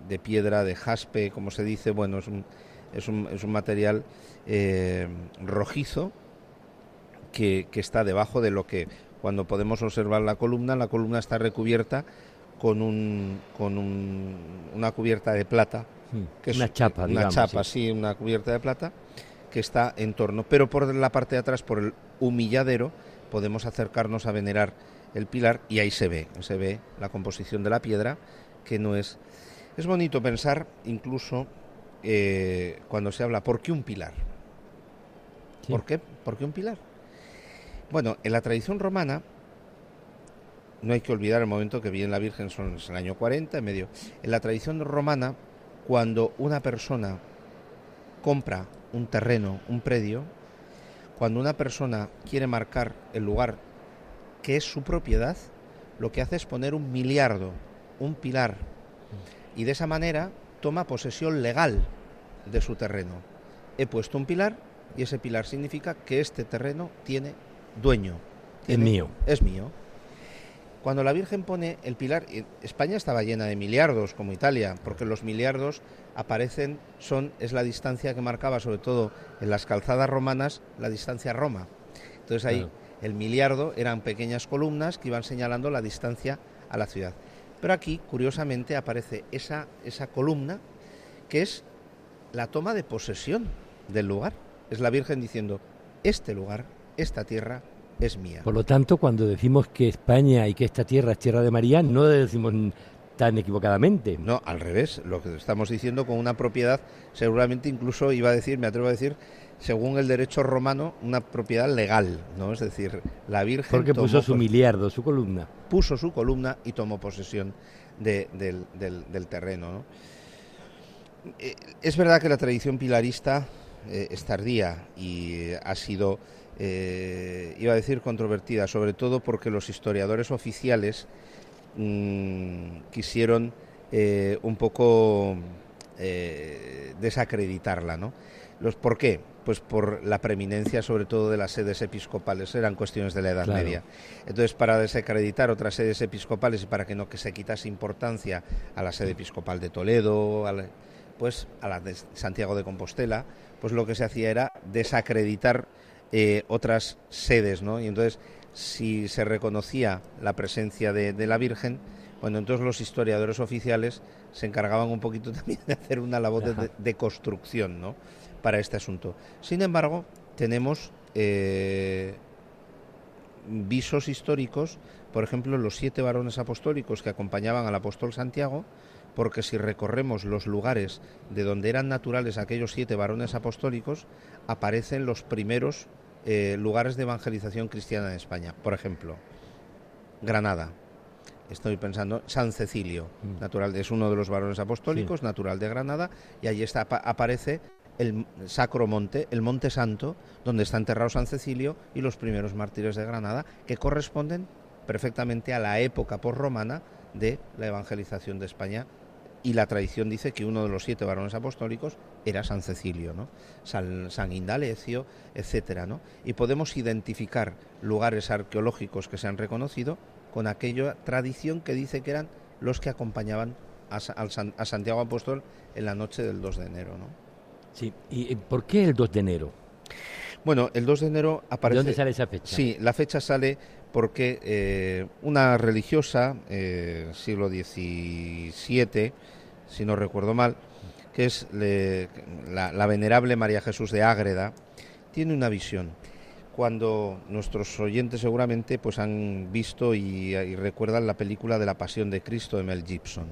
de piedra, de jaspe, como se dice, bueno, es un, es un, es un material eh, rojizo que, que está debajo de lo que cuando podemos observar la columna, la columna está recubierta con un con un- una cubierta de plata, Hmm, una chapa, una digamos, chapa, sí. sí, una cubierta de plata que está en torno, pero por la parte de atrás, por el humilladero, podemos acercarnos a venerar el pilar y ahí se ve, se ve la composición de la piedra que no es es bonito pensar incluso eh, cuando se habla ¿por qué un pilar? ¿Por qué? ¿Por qué un pilar? Bueno, en la tradición romana no hay que olvidar el momento que viene la Virgen, son es el año 40, en medio. En la tradición romana, cuando una persona compra un terreno, un predio, cuando una persona quiere marcar el lugar que es su propiedad, lo que hace es poner un miliardo, un pilar, y de esa manera toma posesión legal de su terreno. He puesto un pilar y ese pilar significa que este terreno tiene dueño. Es mío. Es mío. Cuando la Virgen pone el pilar, eh, España estaba llena de miliardos, como Italia, porque los miliardos aparecen, son, es la distancia que marcaba, sobre todo en las calzadas romanas, la distancia a Roma. Entonces ahí Claro. el miliardo eran pequeñas columnas que iban señalando la distancia a la ciudad. Pero aquí, curiosamente, aparece esa, esa columna que es la toma de posesión del lugar. Es la Virgen diciendo, este lugar, esta tierra es mía. Por lo tanto, cuando decimos que España y que esta tierra es tierra de María, no lo decimos tan equivocadamente. No, al revés, lo que estamos diciendo con una propiedad, seguramente incluso iba a decir, me atrevo a decir, según el derecho romano, una propiedad legal, ¿no? Es decir, la Virgen Porque puso su miliardo, su columna. puso su columna y tomó posesión de- del, del- del terreno. ¿no? Eh, Es verdad que la tradición pilarista eh, es tardía y ha sido, eh, iba a decir, controvertida, sobre todo porque los historiadores oficiales mm, quisieron eh, un poco eh, desacreditarla. ¿no? Los, ¿Por qué? Pues por la preeminencia sobre todo de las sedes episcopales, eran cuestiones de la Edad Claro. Media. Entonces, para desacreditar otras sedes episcopales y para que no que se quitase importancia a la sede episcopal de Toledo, a la- pues a la de Santiago de Compostela, pues lo que se hacía era desacreditar eh, otras sedes, ¿no? Y entonces, si se reconocía la presencia de, de la Virgen, bueno, entonces los historiadores oficiales se encargaban un poquito también de hacer una labor de, de construcción, ¿no? Para este asunto. Sin embargo, tenemos eh, visos históricos, por ejemplo, los siete varones apostólicos que acompañaban al apóstol Santiago, porque si recorremos los lugares de donde eran naturales aquellos siete varones apostólicos, aparecen los primeros eh, lugares de evangelización cristiana en España. Por ejemplo, Granada. Estoy pensando, San Cecilio, Mm. natural, es uno de los varones apostólicos, natural de Granada, y allí está, apa- aparece el Sacro Monte, el Monte Santo, donde está enterrado San Cecilio y los primeros mártires de Granada, que corresponden perfectamente a la época posromana de la evangelización de España. Y la tradición dice que uno de los siete varones apostólicos era San Cecilio, ¿no? San, San Indalecio, etcétera, ¿no? Y podemos identificar lugares arqueológicos que se han reconocido con aquella tradición que dice que eran los que acompañaban a, a Santiago Apóstol en la noche del 2 de enero, ¿no? Sí. ¿Y eh, por qué el 2 de enero? Bueno, el 2 de enero aparece... ¿De dónde sale esa fecha? Sí, la fecha sale porque eh, una religiosa, eh, siglo XVII, si no recuerdo mal, que es la, venerable María Jesús de Ágreda, tiene una visión. Cuando nuestros oyentes seguramente pues han visto y, recuerdan la película de la Pasión de Cristo de Mel Gibson.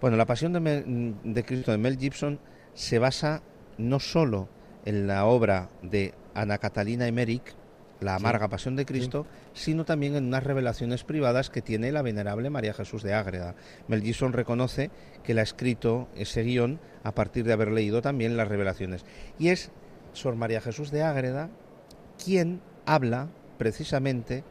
Bueno, la Pasión de Cristo de Mel Gibson se basa no solo en la obra de Ana Catalina Emmerich, La amarga pasión de Cristo, sino también en unas revelaciones privadas que tiene la venerable María Jesús de Ágreda. Mel Gibson reconoce que él ha escrito ese guion a partir de haber leído también las revelaciones. Y es Sor María Jesús de Ágreda quien habla precisamente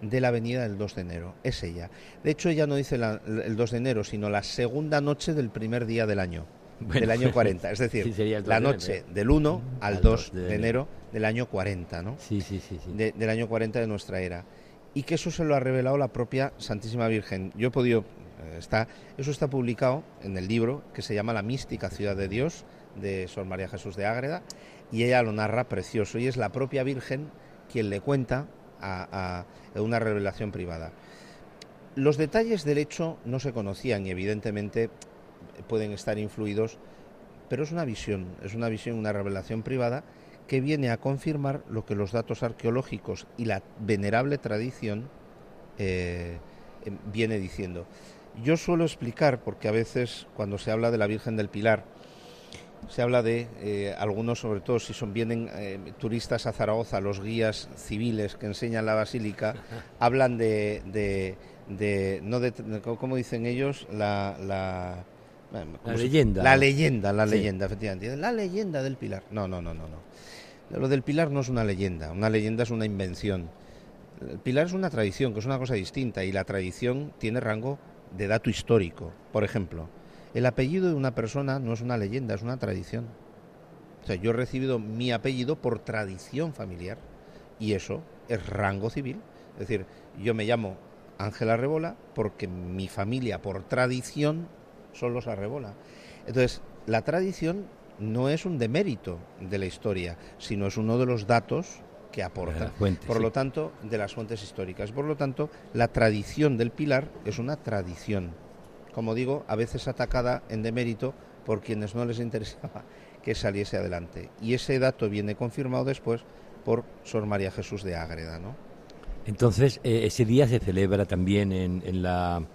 de la venida del 2 de enero. Es ella. De hecho, ella no dice la- el 2 de enero, sino la segunda noche del primer día del año. Bueno, del año 40, es decir, sí, sería el 2 la noche del 1 al Al 2 2 de de enero del año 40, ¿no? Sí, sí, sí. sí. De- del año 40 de nuestra era. Y que eso se lo ha revelado la propia Santísima Virgen. Yo he podido, eh, está, eso está publicado en el libro que se llama La mística ciudad de Dios, de Sor María Jesús de Ágreda, y ella lo narra precioso. Y es la propia Virgen quien le cuenta a, a una revelación privada. Los detalles del hecho no se conocían y evidentemente pueden estar influidos, pero es una visión, es una visión, una revelación privada que viene a confirmar lo que los datos arqueológicos y la venerable tradición eh, eh, viene diciendo. Yo suelo explicar, porque a veces cuando se habla de la Virgen del Pilar, se habla de eh, algunos, sobre todo si son vienen eh, turistas a Zaragoza, los guías civiles que enseñan la basílica, hablan de, de, de- no de, de- ¿cómo dicen ellos? La, la, ¿cómo se- leyenda. La leyenda, la Sí. leyenda, efectivamente. La leyenda del Pilar. No, no, no, no, no. Lo del Pilar no es una leyenda, una leyenda es una invención. El Pilar es una tradición, que es una cosa distinta, y la tradición tiene rango de dato histórico. Por ejemplo, el apellido de una persona no es una leyenda, es una tradición. O sea, yo he recibido mi apellido por tradición familiar, y eso es rango civil. Es decir, yo me llamo Ángela Rebola porque mi familia, por tradición, son los Arrebola. Entonces, la tradición no es un demérito de la historia, sino es uno de los datos que aporta. Por sí. lo tanto, de las fuentes históricas. Por lo tanto, la tradición del pilar es una tradición. Como digo, a veces atacada en demérito por quienes no les interesaba que saliese adelante. Y ese dato viene confirmado después por Sor María Jesús de Ágreda, ¿no? Entonces, eh, ese día se celebra también en, en la,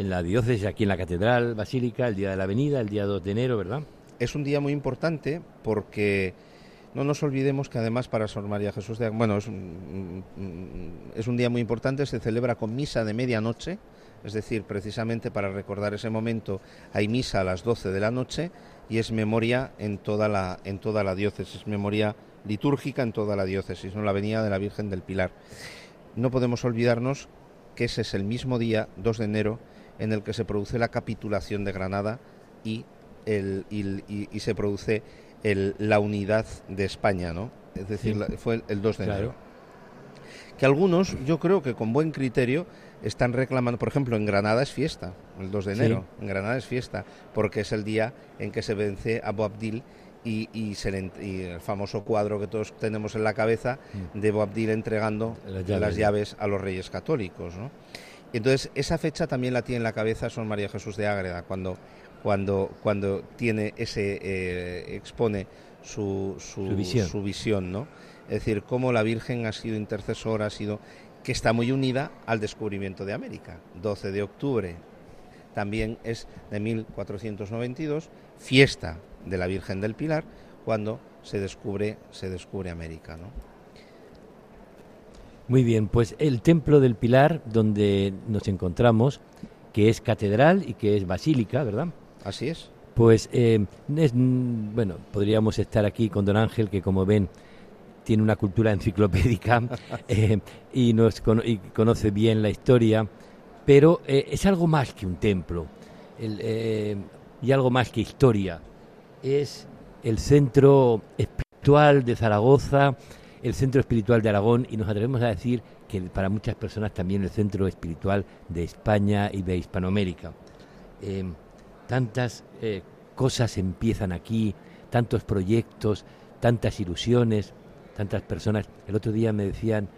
en la diócesis, aquí en la Catedral Basílica, el Día de la Avenida, el día 2 de enero, ¿verdad? es un día muy importante porque no nos olvidemos que además para Sor María Jesús de bueno es un, es un día muy importante se celebra con misa de medianoche es decir precisamente para recordar ese momento hay misa a las 12 de la noche y es memoria en toda la en toda la diócesis memoria litúrgica en toda la diócesis no la venida de la Virgen del Pilar no podemos olvidarnos que ese es el mismo día 2 de enero en el que se produce la capitulación de Granada y el, y, y- y se produce el- la unidad de España, ¿no? Es decir, Sí. fue el, el 2 de Claro. enero. Que algunos, yo creo que con buen criterio, están reclamando, por ejemplo, en Granada es fiesta, el 2 de Sí. enero, en Granada es fiesta, porque es el día en que se vence a Boabdil y, y, se le ent- y el famoso cuadro que todos tenemos en la cabeza de Boabdil entregando Mm. Las las llaves. llaves, a los reyes católicos, ¿no? Entonces, esa fecha también la tiene en la cabeza Son María Jesús de Ágreda, cuando, cuando, cuando tiene ese, eh, expone su, su, Su visión. su visión, ¿no? Es decir, cómo la Virgen ha sido intercesora, ha sido, que está muy unida al descubrimiento de América. 12 de octubre también es de 1492, fiesta de la Virgen del Pilar, cuando se descubre, se descubre América, ¿no? Muy bien, pues el Templo del Pilar, donde nos encontramos, que es catedral y que es basílica, ¿verdad? Así es. Pues, eh, es, mm, bueno, podríamos estar aquí con don Ángel, que como ven, tiene una cultura enciclopédica eh, y, nos y conoce bien la historia, pero eh, es algo más que un templo el, eh, y algo más que historia. Es el centro espiritual de Zaragoza, el centro espiritual de Aragón y nos atrevemos a decir que para muchas personas también el centro espiritual de España y de Hispanoamérica. Eh, tantas eh, cosas empiezan aquí, tantos proyectos, tantas ilusiones, tantas personas. El otro día me decían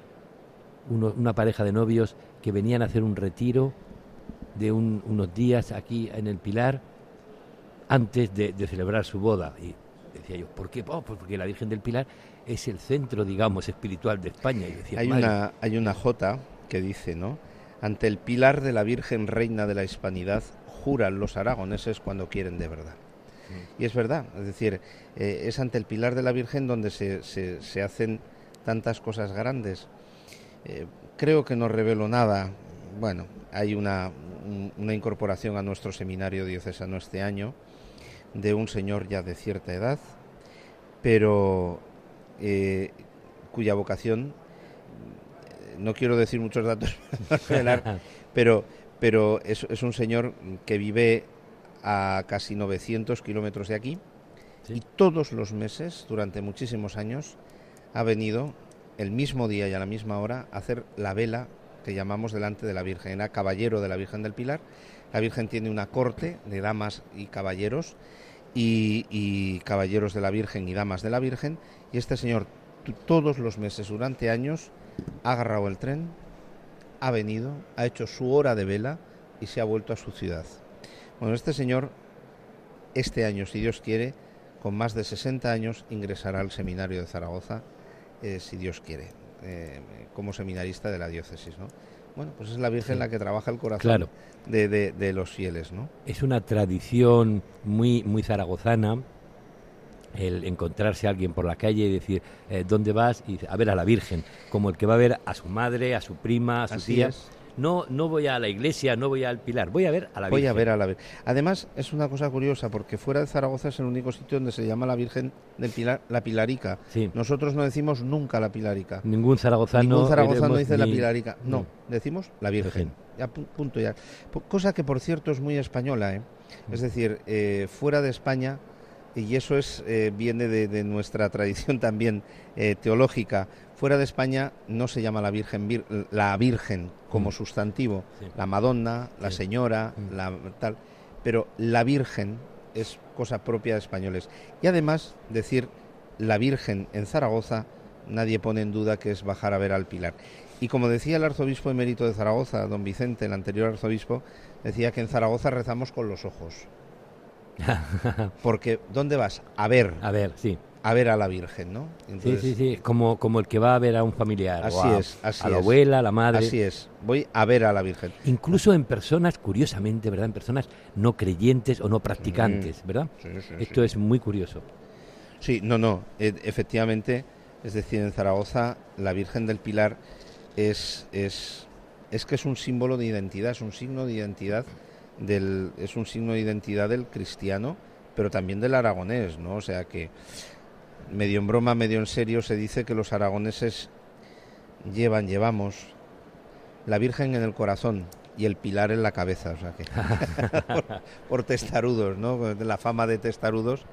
una pareja de novios que venían a hacer un retiro de un- unos días aquí en el Pilar antes de, de celebrar su boda. Y decía yo, ¿por qué? Oh, pues porque la Virgen del Pilar es el centro, digamos, espiritual de España. Y decía, Hay "Madre, una, hay una jota que dice, ¿no? Ante el pilar de la Virgen Reina de la Hispanidad, juran los aragoneses cuando quieren de verdad. Y es verdad, es decir, eh, es ante el pilar de la Virgen donde se, se- se hacen tantas cosas grandes. Eh, creo que no revelo nada. Bueno, hay una, un- una incorporación a nuestro seminario diocesano este año de un señor ya de cierta edad, pero eh, cuya vocación, no quiero decir muchos datos, pero, pero es, es un señor que vive a casi 900 kilómetros de aquí y todos los meses, durante muchísimos años, ha venido el mismo día y a la misma hora a hacer la vela que llamamos delante de la Virgen. Era caballero de la Virgen del Pilar. La Virgen tiene una corte de damas y caballeros y, caballeros de la Virgen y damas de la Virgen. Y este señor todos los meses durante años ha agarrado el tren, ha venido, ha hecho su hora de vela y se ha vuelto a su ciudad. Bueno, este señor, este año, si Dios quiere, con más de 60 años, ingresará al seminario de Zaragoza, eh, si Dios quiere, eh, como seminarista de la diócesis, ¿no? Bueno, pues es la Virgen Sí. la que trabaja el corazón Claro. de, de- de los fieles, ¿no? Es una tradición muy, muy zaragozana el encontrarse a alguien por la calle y decir, eh, ¿dónde vas? Y dice, a ver a la Virgen, como el que va a ver a su madre, a su prima, a su Así tía. es. No, no voy a la iglesia, no voy al Pilar, voy a ver a la Voy Virgen. a ver a la Virgen. Además, es una cosa curiosa porque fuera de Zaragoza es el único sitio donde se llama la Virgen del Pilar, la Pilarica. Sí. Nosotros no decimos nunca la Pilarica. Ningún zaragozano. Ningún zaragozano dice la Pilarica. No, no. decimos la Virgen. Ya, punto ya. Cosa que, por cierto, es muy española. ¿eh? Es decir, eh, fuera de España, y eso es eh, viene de, de nuestra tradición también eh, teológica, fuera de España no se llama la Virgen, vir- la Virgen como Mm. sustantivo, Sí. la Madonna, la Sí. Señora, Mm. la tal, pero la Virgen es cosa propia de españoles. Y además, decir la Virgen en Zaragoza, nadie pone en duda que es bajar a ver al Pilar. Y como decía el arzobispo emérito de Zaragoza, don Vicente, el anterior arzobispo, decía que en Zaragoza rezamos con los ojos. Porque, ¿dónde vas? A ver. A ver, sí. A ver a la Virgen, ¿no? Sí, sí, sí, como, como el que va a ver a un familiar. Así o a, es, así a la abuela, a la madre. Así es. Voy a ver a la Virgen. Incluso en personas, curiosamente, ¿verdad? En personas no creyentes o no practicantes, Mm. ¿verdad? Sí, sí, Esto es muy curioso. Sí, no, no, e- efectivamente, es decir, en Zaragoza la Virgen del Pilar es, es, es que es un símbolo de identidad, es un signo de identidad del, es un signo de identidad del cristiano, pero también del aragonés, ¿no? O sea que medio en broma, medio en serio se dice que los aragoneses llevan, llevamos la Virgen en el corazón y el pilar en la cabeza, o sea que por, por testarudos, ¿no? De La fama de testarudos.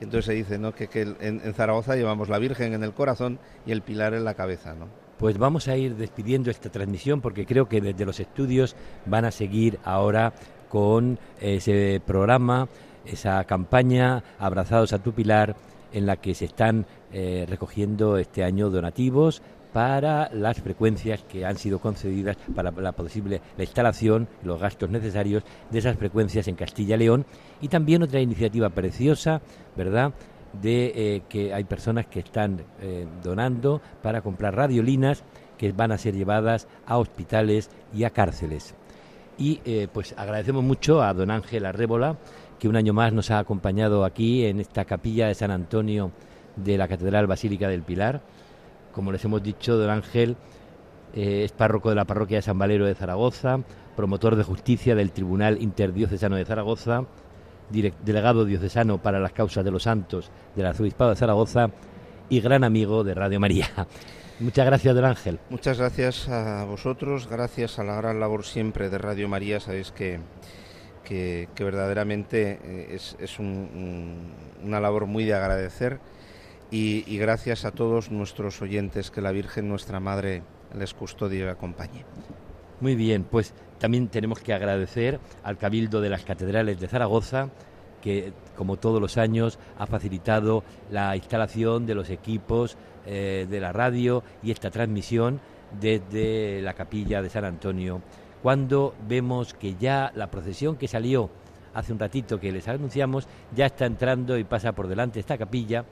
Entonces se dice, ¿no? Que, en, en Zaragoza llevamos la Virgen en el corazón y el pilar en la cabeza, ¿no? Pues vamos a ir despidiendo esta transmisión porque creo que desde los estudios van a seguir ahora con ese programa, esa campaña Abrazados a tu Pilar, en la que se están eh, recogiendo este año donativos para las frecuencias que han sido concedidas para la posible la instalación, los gastos necesarios de esas frecuencias en Castilla y León y también otra iniciativa preciosa, ¿verdad? de eh, que hay personas que están eh, donando para comprar radiolinas que van a ser llevadas a hospitales y a cárceles. Y pues agradecemos mucho a don Ángel Arrébola, que un año más nos ha acompañado aquí en esta capilla de San Antonio de la Catedral Basílica del Pilar. Como les hemos dicho, don Ángel eh, es párroco de la parroquia de San Valero de Zaragoza, promotor de justicia del Tribunal Interdiocesano de Zaragoza, delegado diocesano para las causas de los santos del Arzobispado de Zaragoza y gran amigo de Radio María. Muchas gracias, don Ángel. Muchas gracias a vosotros, gracias a la gran labor siempre de Radio María, sabéis que, que, verdaderamente eh, es, es un- un- una labor muy de agradecer y, y gracias a todos nuestros oyentes, que la Virgen nuestra Madre les custodie y acompañe. Muy bien, pues también tenemos que agradecer al Cabildo de las Catedrales de Zaragoza, que como todos los años ha facilitado la instalación de los equipos eh, de la radio y esta transmisión desde la capilla de San Antonio, cuando vemos que ya la procesión que salió hace un ratito que les anunciamos, ya está entrando y pasa por delante de esta capilla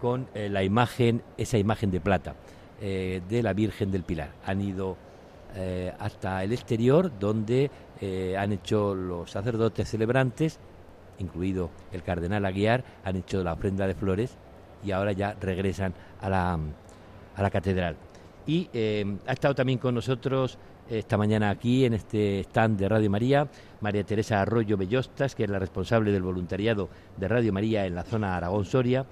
con eh, la imagen, esa imagen de plata eh, de la Virgen del Pilar. Han ido eh, hasta el exterior donde han hecho los sacerdotes celebrantes, incluido el cardenal Aguiar, han hecho la ofrenda de flores y ahora ya regresan a la, a la catedral. Y ha estado también con nosotros esta mañana aquí en este stand de Radio María, María Teresa Arroyo Bellostas, que es la responsable del voluntariado de Radio María en la zona Aragón-Soria,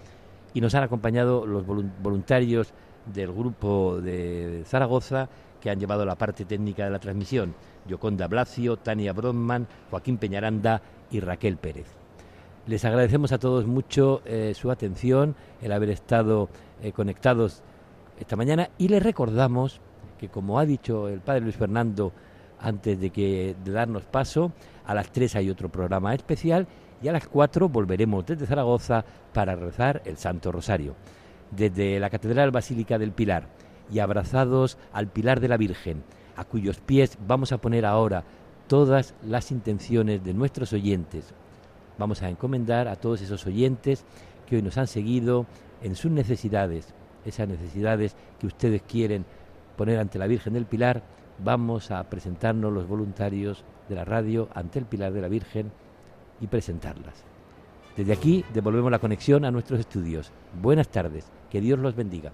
y nos han acompañado los voluntarios del grupo de Zaragoza que han llevado la parte técnica de la transmisión, Yoconda Blacio, Tania Brodman, Joaquín Peñaranda y Raquel Pérez. Les agradecemos a todos mucho eh, su atención, el haber estado eh, conectados esta mañana y les recordamos que como ha dicho el padre Luis Fernando antes de que darnos paso, a las 3 hay otro programa especial y a las 4 volveremos desde Zaragoza para rezar el Santo Rosario. Desde la Catedral Basílica del Pilar y abrazados al Pilar de la Virgen, a cuyos pies vamos a poner ahora todas las intenciones de nuestros oyentes. Vamos a encomendar a todos esos oyentes que hoy nos han seguido en sus necesidades, esas necesidades que ustedes quieren poner ante la Virgen del Pilar, vamos a presentarnos los voluntarios de la radio ante el Pilar de la Virgen y presentarlas. Desde aquí devolvemos la conexión a nuestros estudios. Buenas tardes, que Dios los bendiga.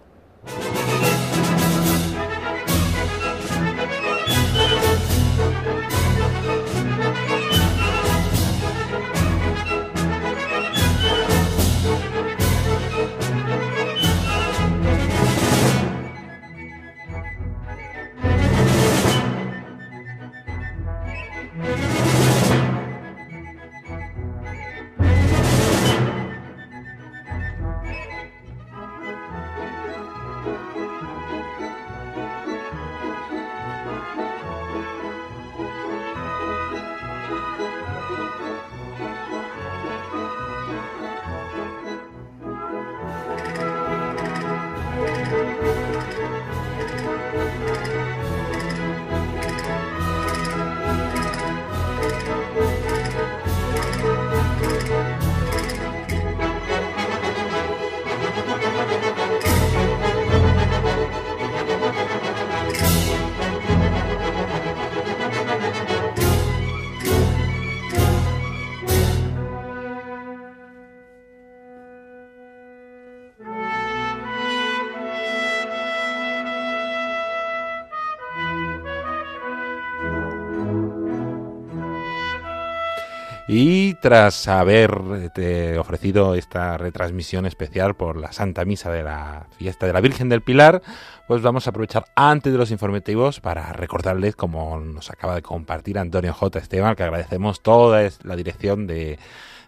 Tras haber eh, ofrecido esta retransmisión especial por la Santa Misa de la fiesta de la Virgen del Pilar, pues vamos a aprovechar antes de los informativos para recordarles, como nos acaba de compartir Antonio J. Esteban, que agradecemos toda la dirección de,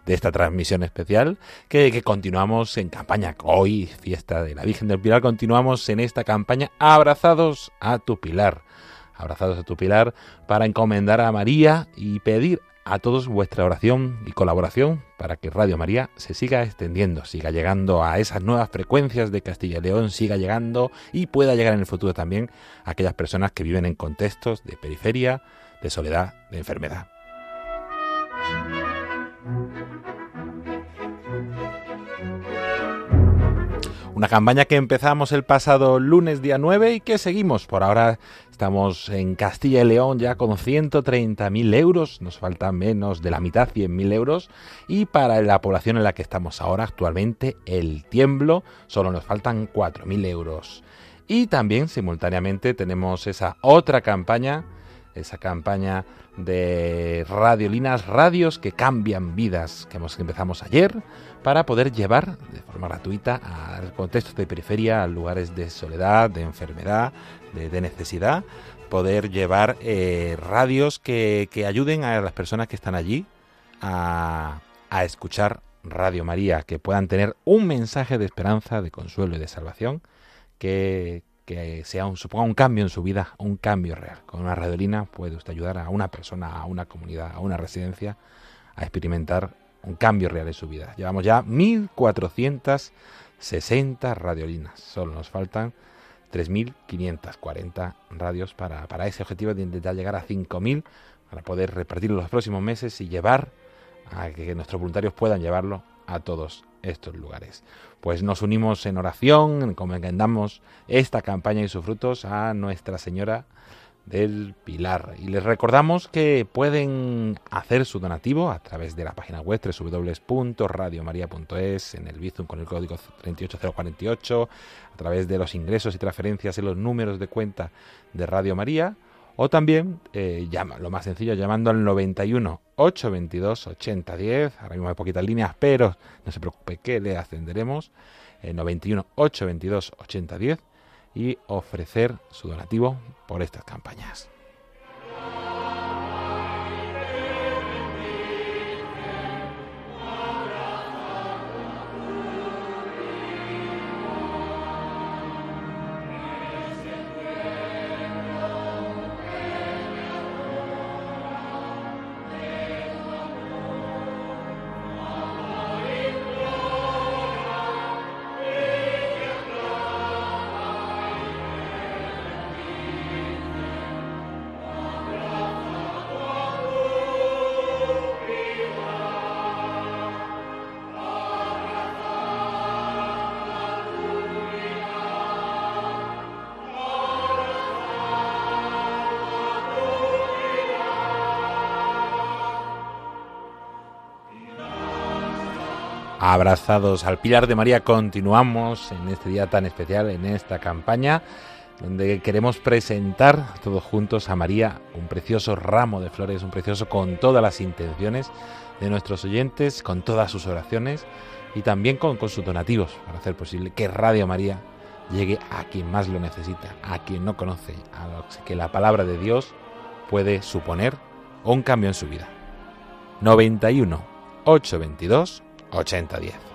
esta transmisión especial, que, que, continuamos en campaña. Hoy, fiesta de la Virgen del Pilar, continuamos en esta campaña Abrazados a tu Pilar. Abrazados a tu Pilar para encomendar a María y pedir a todos vuestra oración y colaboración para que Radio María se siga extendiendo, siga llegando a esas nuevas frecuencias de Castilla y León, siga llegando y pueda llegar en el futuro también a aquellas personas que viven en contextos de periferia, de soledad, de enfermedad. Una campaña que empezamos el pasado lunes día 9 y que seguimos. Por ahora estamos en Castilla y León ya con 130.000 euros, nos falta menos de la mitad, 100.000 euros. Y para la población en la que estamos ahora actualmente, el tiemblo, solo nos faltan 4.000 euros. Y también simultáneamente tenemos esa otra campaña, esa campaña de radiolinas, radios que cambian vidas, que empezamos ayer para poder llevar de forma gratuita a contextos de periferia, a lugares de soledad, de enfermedad, de, necesidad, poder llevar eh, radios que, ayuden a las personas que están allí a, escuchar Radio María, que puedan tener un mensaje de esperanza, de consuelo y de salvación, que, que sea un, suponga un cambio en su vida, un cambio real. Con una radiolina puede usted ayudar a una persona, a una comunidad, a una residencia a experimentar un cambio real en su vida. Llevamos ya 1460 radiolinas. Solo nos faltan 3.540 radios para, para ese objetivo de intentar llegar a 5.000 para poder repartirlo los próximos meses y llevar a que nuestros voluntarios puedan llevarlo a todos estos lugares. Pues nos unimos en oración, encomendamos esta campaña y sus frutos a Nuestra Señora del Pilar. Y les recordamos que pueden hacer su donativo a través de la página web www.radiomaria.es, en el Bizum con el código 38048, a través de los ingresos y transferencias en los números de cuenta de Radio María, o también, eh, llama, lo más sencillo, llamando al 91 822 8010. Ahora mismo hay poquitas líneas, pero no se preocupe que le ascenderemos. Eh, 91 822 8010 y ofrecer su donativo por estas campañas. Abrazados al Pilar de María, continuamos en este día tan especial, en esta campaña, donde queremos presentar todos juntos a María un precioso ramo de flores, un precioso con todas las intenciones de nuestros oyentes, con todas sus oraciones y también con, con sus donativos, para hacer posible que Radio María llegue a quien más lo necesita, a quien no conoce, a los que la palabra de Dios puede suponer un cambio en su vida. 91 822 8010.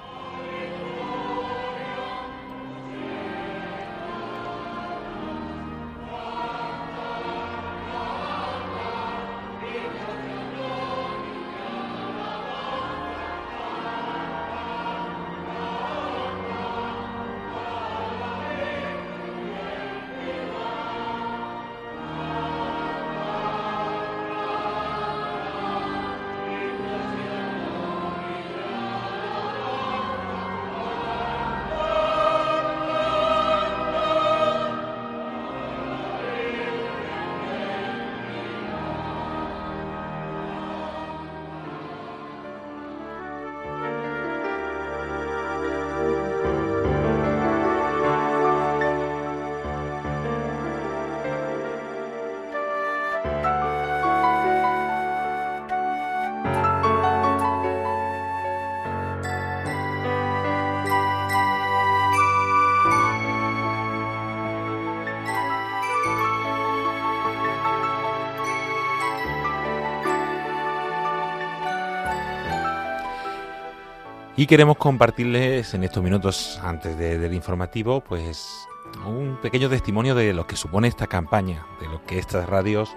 Y queremos compartirles en estos minutos antes de- del informativo, pues un pequeño testimonio de lo que supone esta campaña, de lo que estas radios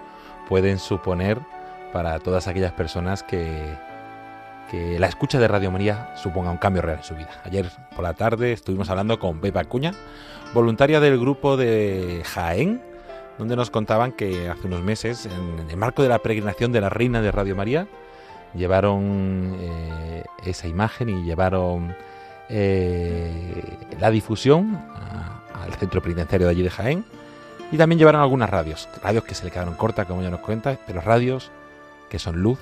pueden suponer para todas aquellas personas que, que la escucha de Radio María suponga un cambio real en su vida. Ayer por la tarde estuvimos hablando con Pepa Acuña, voluntaria del grupo de Jaén, donde nos contaban que hace unos meses, en el marco de la peregrinación de la Reina de Radio María, llevaron eh, esa imagen y llevaron eh, la difusión al centro penitenciario de allí de Jaén y también llevaron algunas radios, radios que se le quedaron cortas como ya nos cuenta, pero radios que son luz,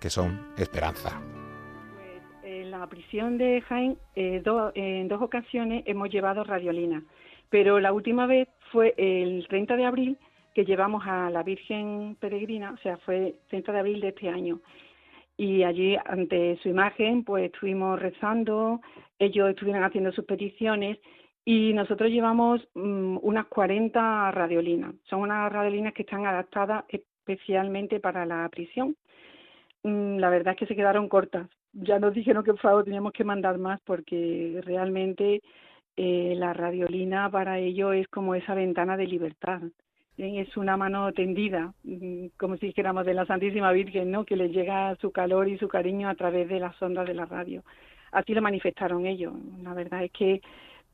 que son esperanza. En la prisión de Jaén, eh, en dos ocasiones hemos llevado radiolina, pero la última vez fue el 30 de abril que llevamos a la Virgen Peregrina, o sea, fue 30 de abril de este año. Y allí, ante su imagen, pues estuvimos rezando, ellos estuvieron haciendo sus peticiones y nosotros llevamos mm, unas 40 radiolinas. Son unas radiolinas que están adaptadas especialmente para la prisión. Mm, la verdad es que se quedaron cortas. Ya nos dijeron que por favor teníamos que mandar más porque realmente eh, la radiolina para ellos es como esa ventana de libertad. Es una mano tendida, mm, como si dijéramos de la Santísima Virgen, ¿no? Que les llega su calor y su cariño a través de las ondas de la radio. Así lo manifestaron ellos. La verdad es que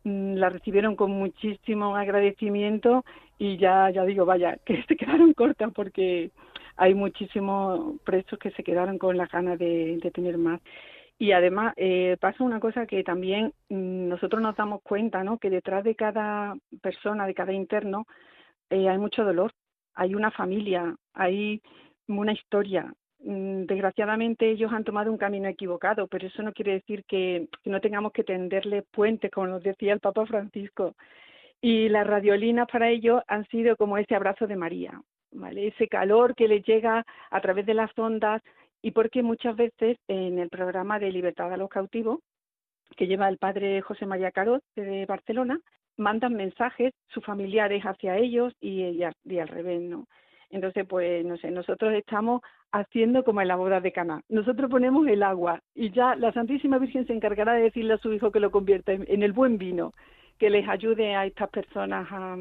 mm, la recibieron con muchísimo agradecimiento y ya, ya digo, vaya, que se quedaron cortas porque hay muchísimos presos que se quedaron con las ganas de, de tener más. Y además eh, pasa una cosa que también mm, nosotros nos damos cuenta, ¿no? Que detrás de cada persona, de cada interno, eh, hay mucho dolor, hay una familia, hay una historia. Mm, Desgraciadamente ellos han tomado un camino equivocado, pero eso no quiere decir que, no tengamos que tenderle puentes, como nos decía el Papa Francisco. Y las radiolinas para ellos han sido como ese abrazo de María, ¿vale? Ese calor que les llega a través de las ondas y porque muchas veces en el programa de Libertad a los Cautivos, que lleva el padre José María Carot de Barcelona, mandan mensajes sus familiares hacia ellos y, y, al, y al revés, ¿no? Entonces, pues, no sé, nosotros estamos haciendo como en la boda de Caná. Nosotros ponemos el agua y ya la Santísima Virgen se encargará de decirle a su hijo que lo convierta en, en el buen vino, que les ayude a estas personas a,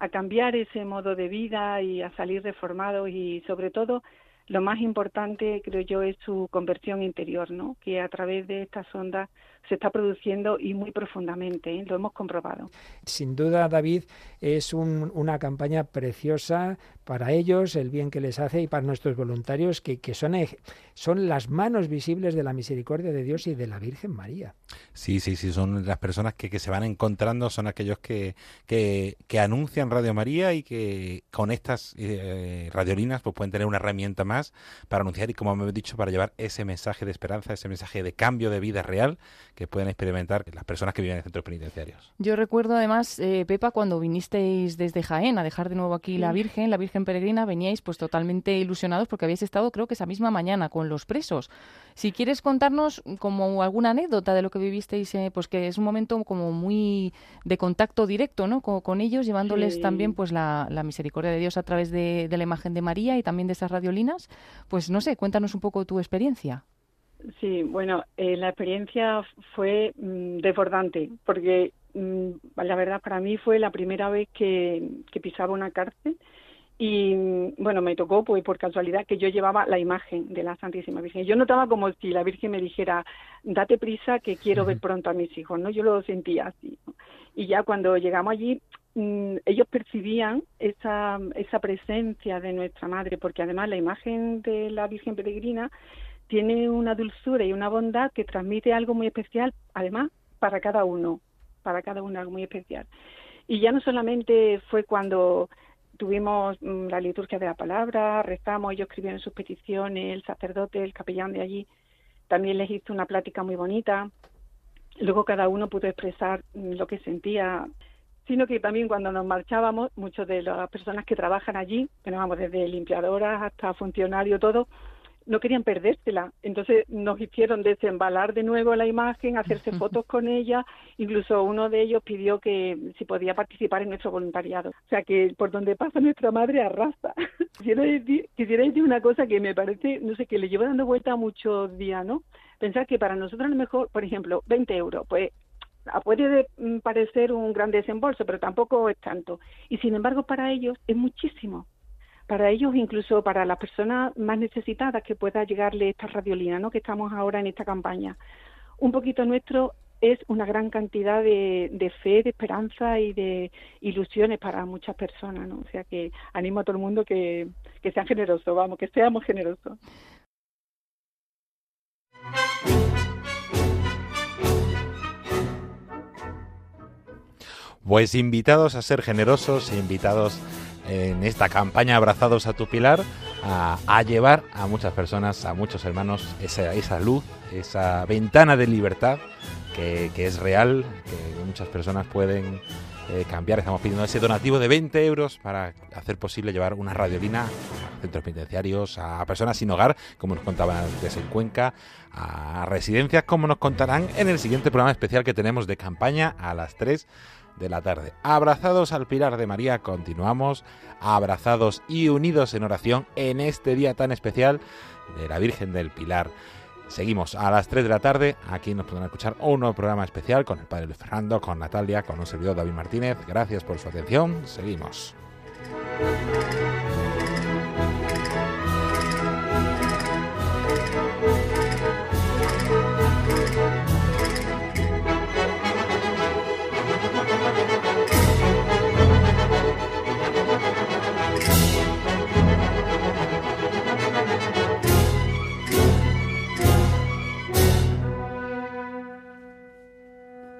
a cambiar ese modo de vida y a salir reformados y sobre todo lo más importante, creo yo, es su conversión interior, ¿no? Que a través de estas ondas se está produciendo y muy profundamente, ¿eh? lo hemos comprobado. Sin duda, David, es un, una campaña preciosa para ellos, el bien que les hace y para nuestros voluntarios, que, que son, son las manos visibles de la misericordia de Dios y de la Virgen María. Sí, sí, sí, son las personas que, que se van encontrando, son aquellos que, que, que, anuncian Radio María y que con estas eh, radiolinas pues pueden tener una herramienta más para anunciar y, como me he dicho, para llevar ese mensaje de esperanza, ese mensaje de cambio de vida real que pueden experimentar las personas que viven en centros penitenciarios. Yo recuerdo además, eh, Pepa, cuando vinisteis desde Jaén a dejar de nuevo aquí sí. la Virgen, la Virgen Peregrina, veníais pues totalmente ilusionados porque habéis estado creo que esa misma mañana con los presos. Si quieres contarnos como alguna anécdota de lo que vivisteis, eh, pues que es un momento como muy de contacto directo ¿no? con, con ellos, llevándoles sí. también pues la, la, misericordia de Dios a través de, de la imagen de María y también de esas radiolinas, pues no sé, cuéntanos un poco tu experiencia. Sí, bueno, eh, la experiencia fue mmm, desbordante, porque mmm, la verdad para mí fue la primera vez que, que pisaba una cárcel y bueno, me tocó pues por casualidad que yo llevaba la imagen de la Santísima Virgen. Yo notaba como si la Virgen me dijera, date prisa que quiero ver pronto a mis hijos, ¿no? Yo lo sentía así. ¿no? Y ya cuando llegamos allí, mmm, ellos percibían esa, esa presencia de nuestra Madre, porque además la imagen de la Virgen Peregrina tiene una dulzura y una bondad que transmite algo muy especial, además, para cada uno, para cada uno algo muy especial. Y ya no solamente fue cuando tuvimos mm, la liturgia de la palabra, rezamos, ellos escribieron sus peticiones, el sacerdote, el capellán de allí, también les hizo una plática muy bonita. Luego cada uno pudo expresar mm, lo que sentía, sino que también cuando nos marchábamos, muchas de las personas que trabajan allí, que nos vamos desde limpiadoras hasta funcionarios, todo, no querían perdérsela. Entonces nos hicieron desembalar de nuevo la imagen, hacerse fotos con ella. Incluso uno de ellos pidió que si podía participar en nuestro voluntariado. O sea que por donde pasa nuestra madre arrasa. quisiera, decir, quisiera decir una cosa que me parece, no sé, que le llevo dando vuelta muchos días, ¿no? Pensar que para nosotros a lo mejor, por ejemplo, 20 euros, pues puede parecer un gran desembolso, pero tampoco es tanto. Y sin embargo para ellos es muchísimo para ellos, incluso para las personas más necesitadas que pueda llegarle esta radiolina, ¿no? que estamos ahora en esta campaña. Un poquito nuestro es una gran cantidad de, fe, de esperanza y de ilusiones para muchas personas, ¿no? O sea que animo a todo el mundo que, que sean generosos, vamos, que seamos generosos. Pues invitados a ser generosos, invitados en esta campaña Abrazados a tu Pilar a, llevar a muchas personas, a muchos hermanos, esa, esa luz, esa ventana de libertad que, que, es real, que muchas personas pueden eh, cambiar. Estamos pidiendo ese donativo de 20 euros para hacer posible llevar una radiolina a centros penitenciarios, a personas sin hogar, como nos contaban en Cuenca, a residencias, como nos contarán en el siguiente programa especial que tenemos de campaña a las 3 de la tarde. Abrazados al Pilar de María, continuamos abrazados y unidos en oración en este día tan especial de la Virgen del Pilar. Seguimos a las 3 de la tarde, aquí nos podrán escuchar un nuevo programa especial con el Padre Fernando, con Natalia, con un servidor David Martínez. Gracias por su atención, seguimos.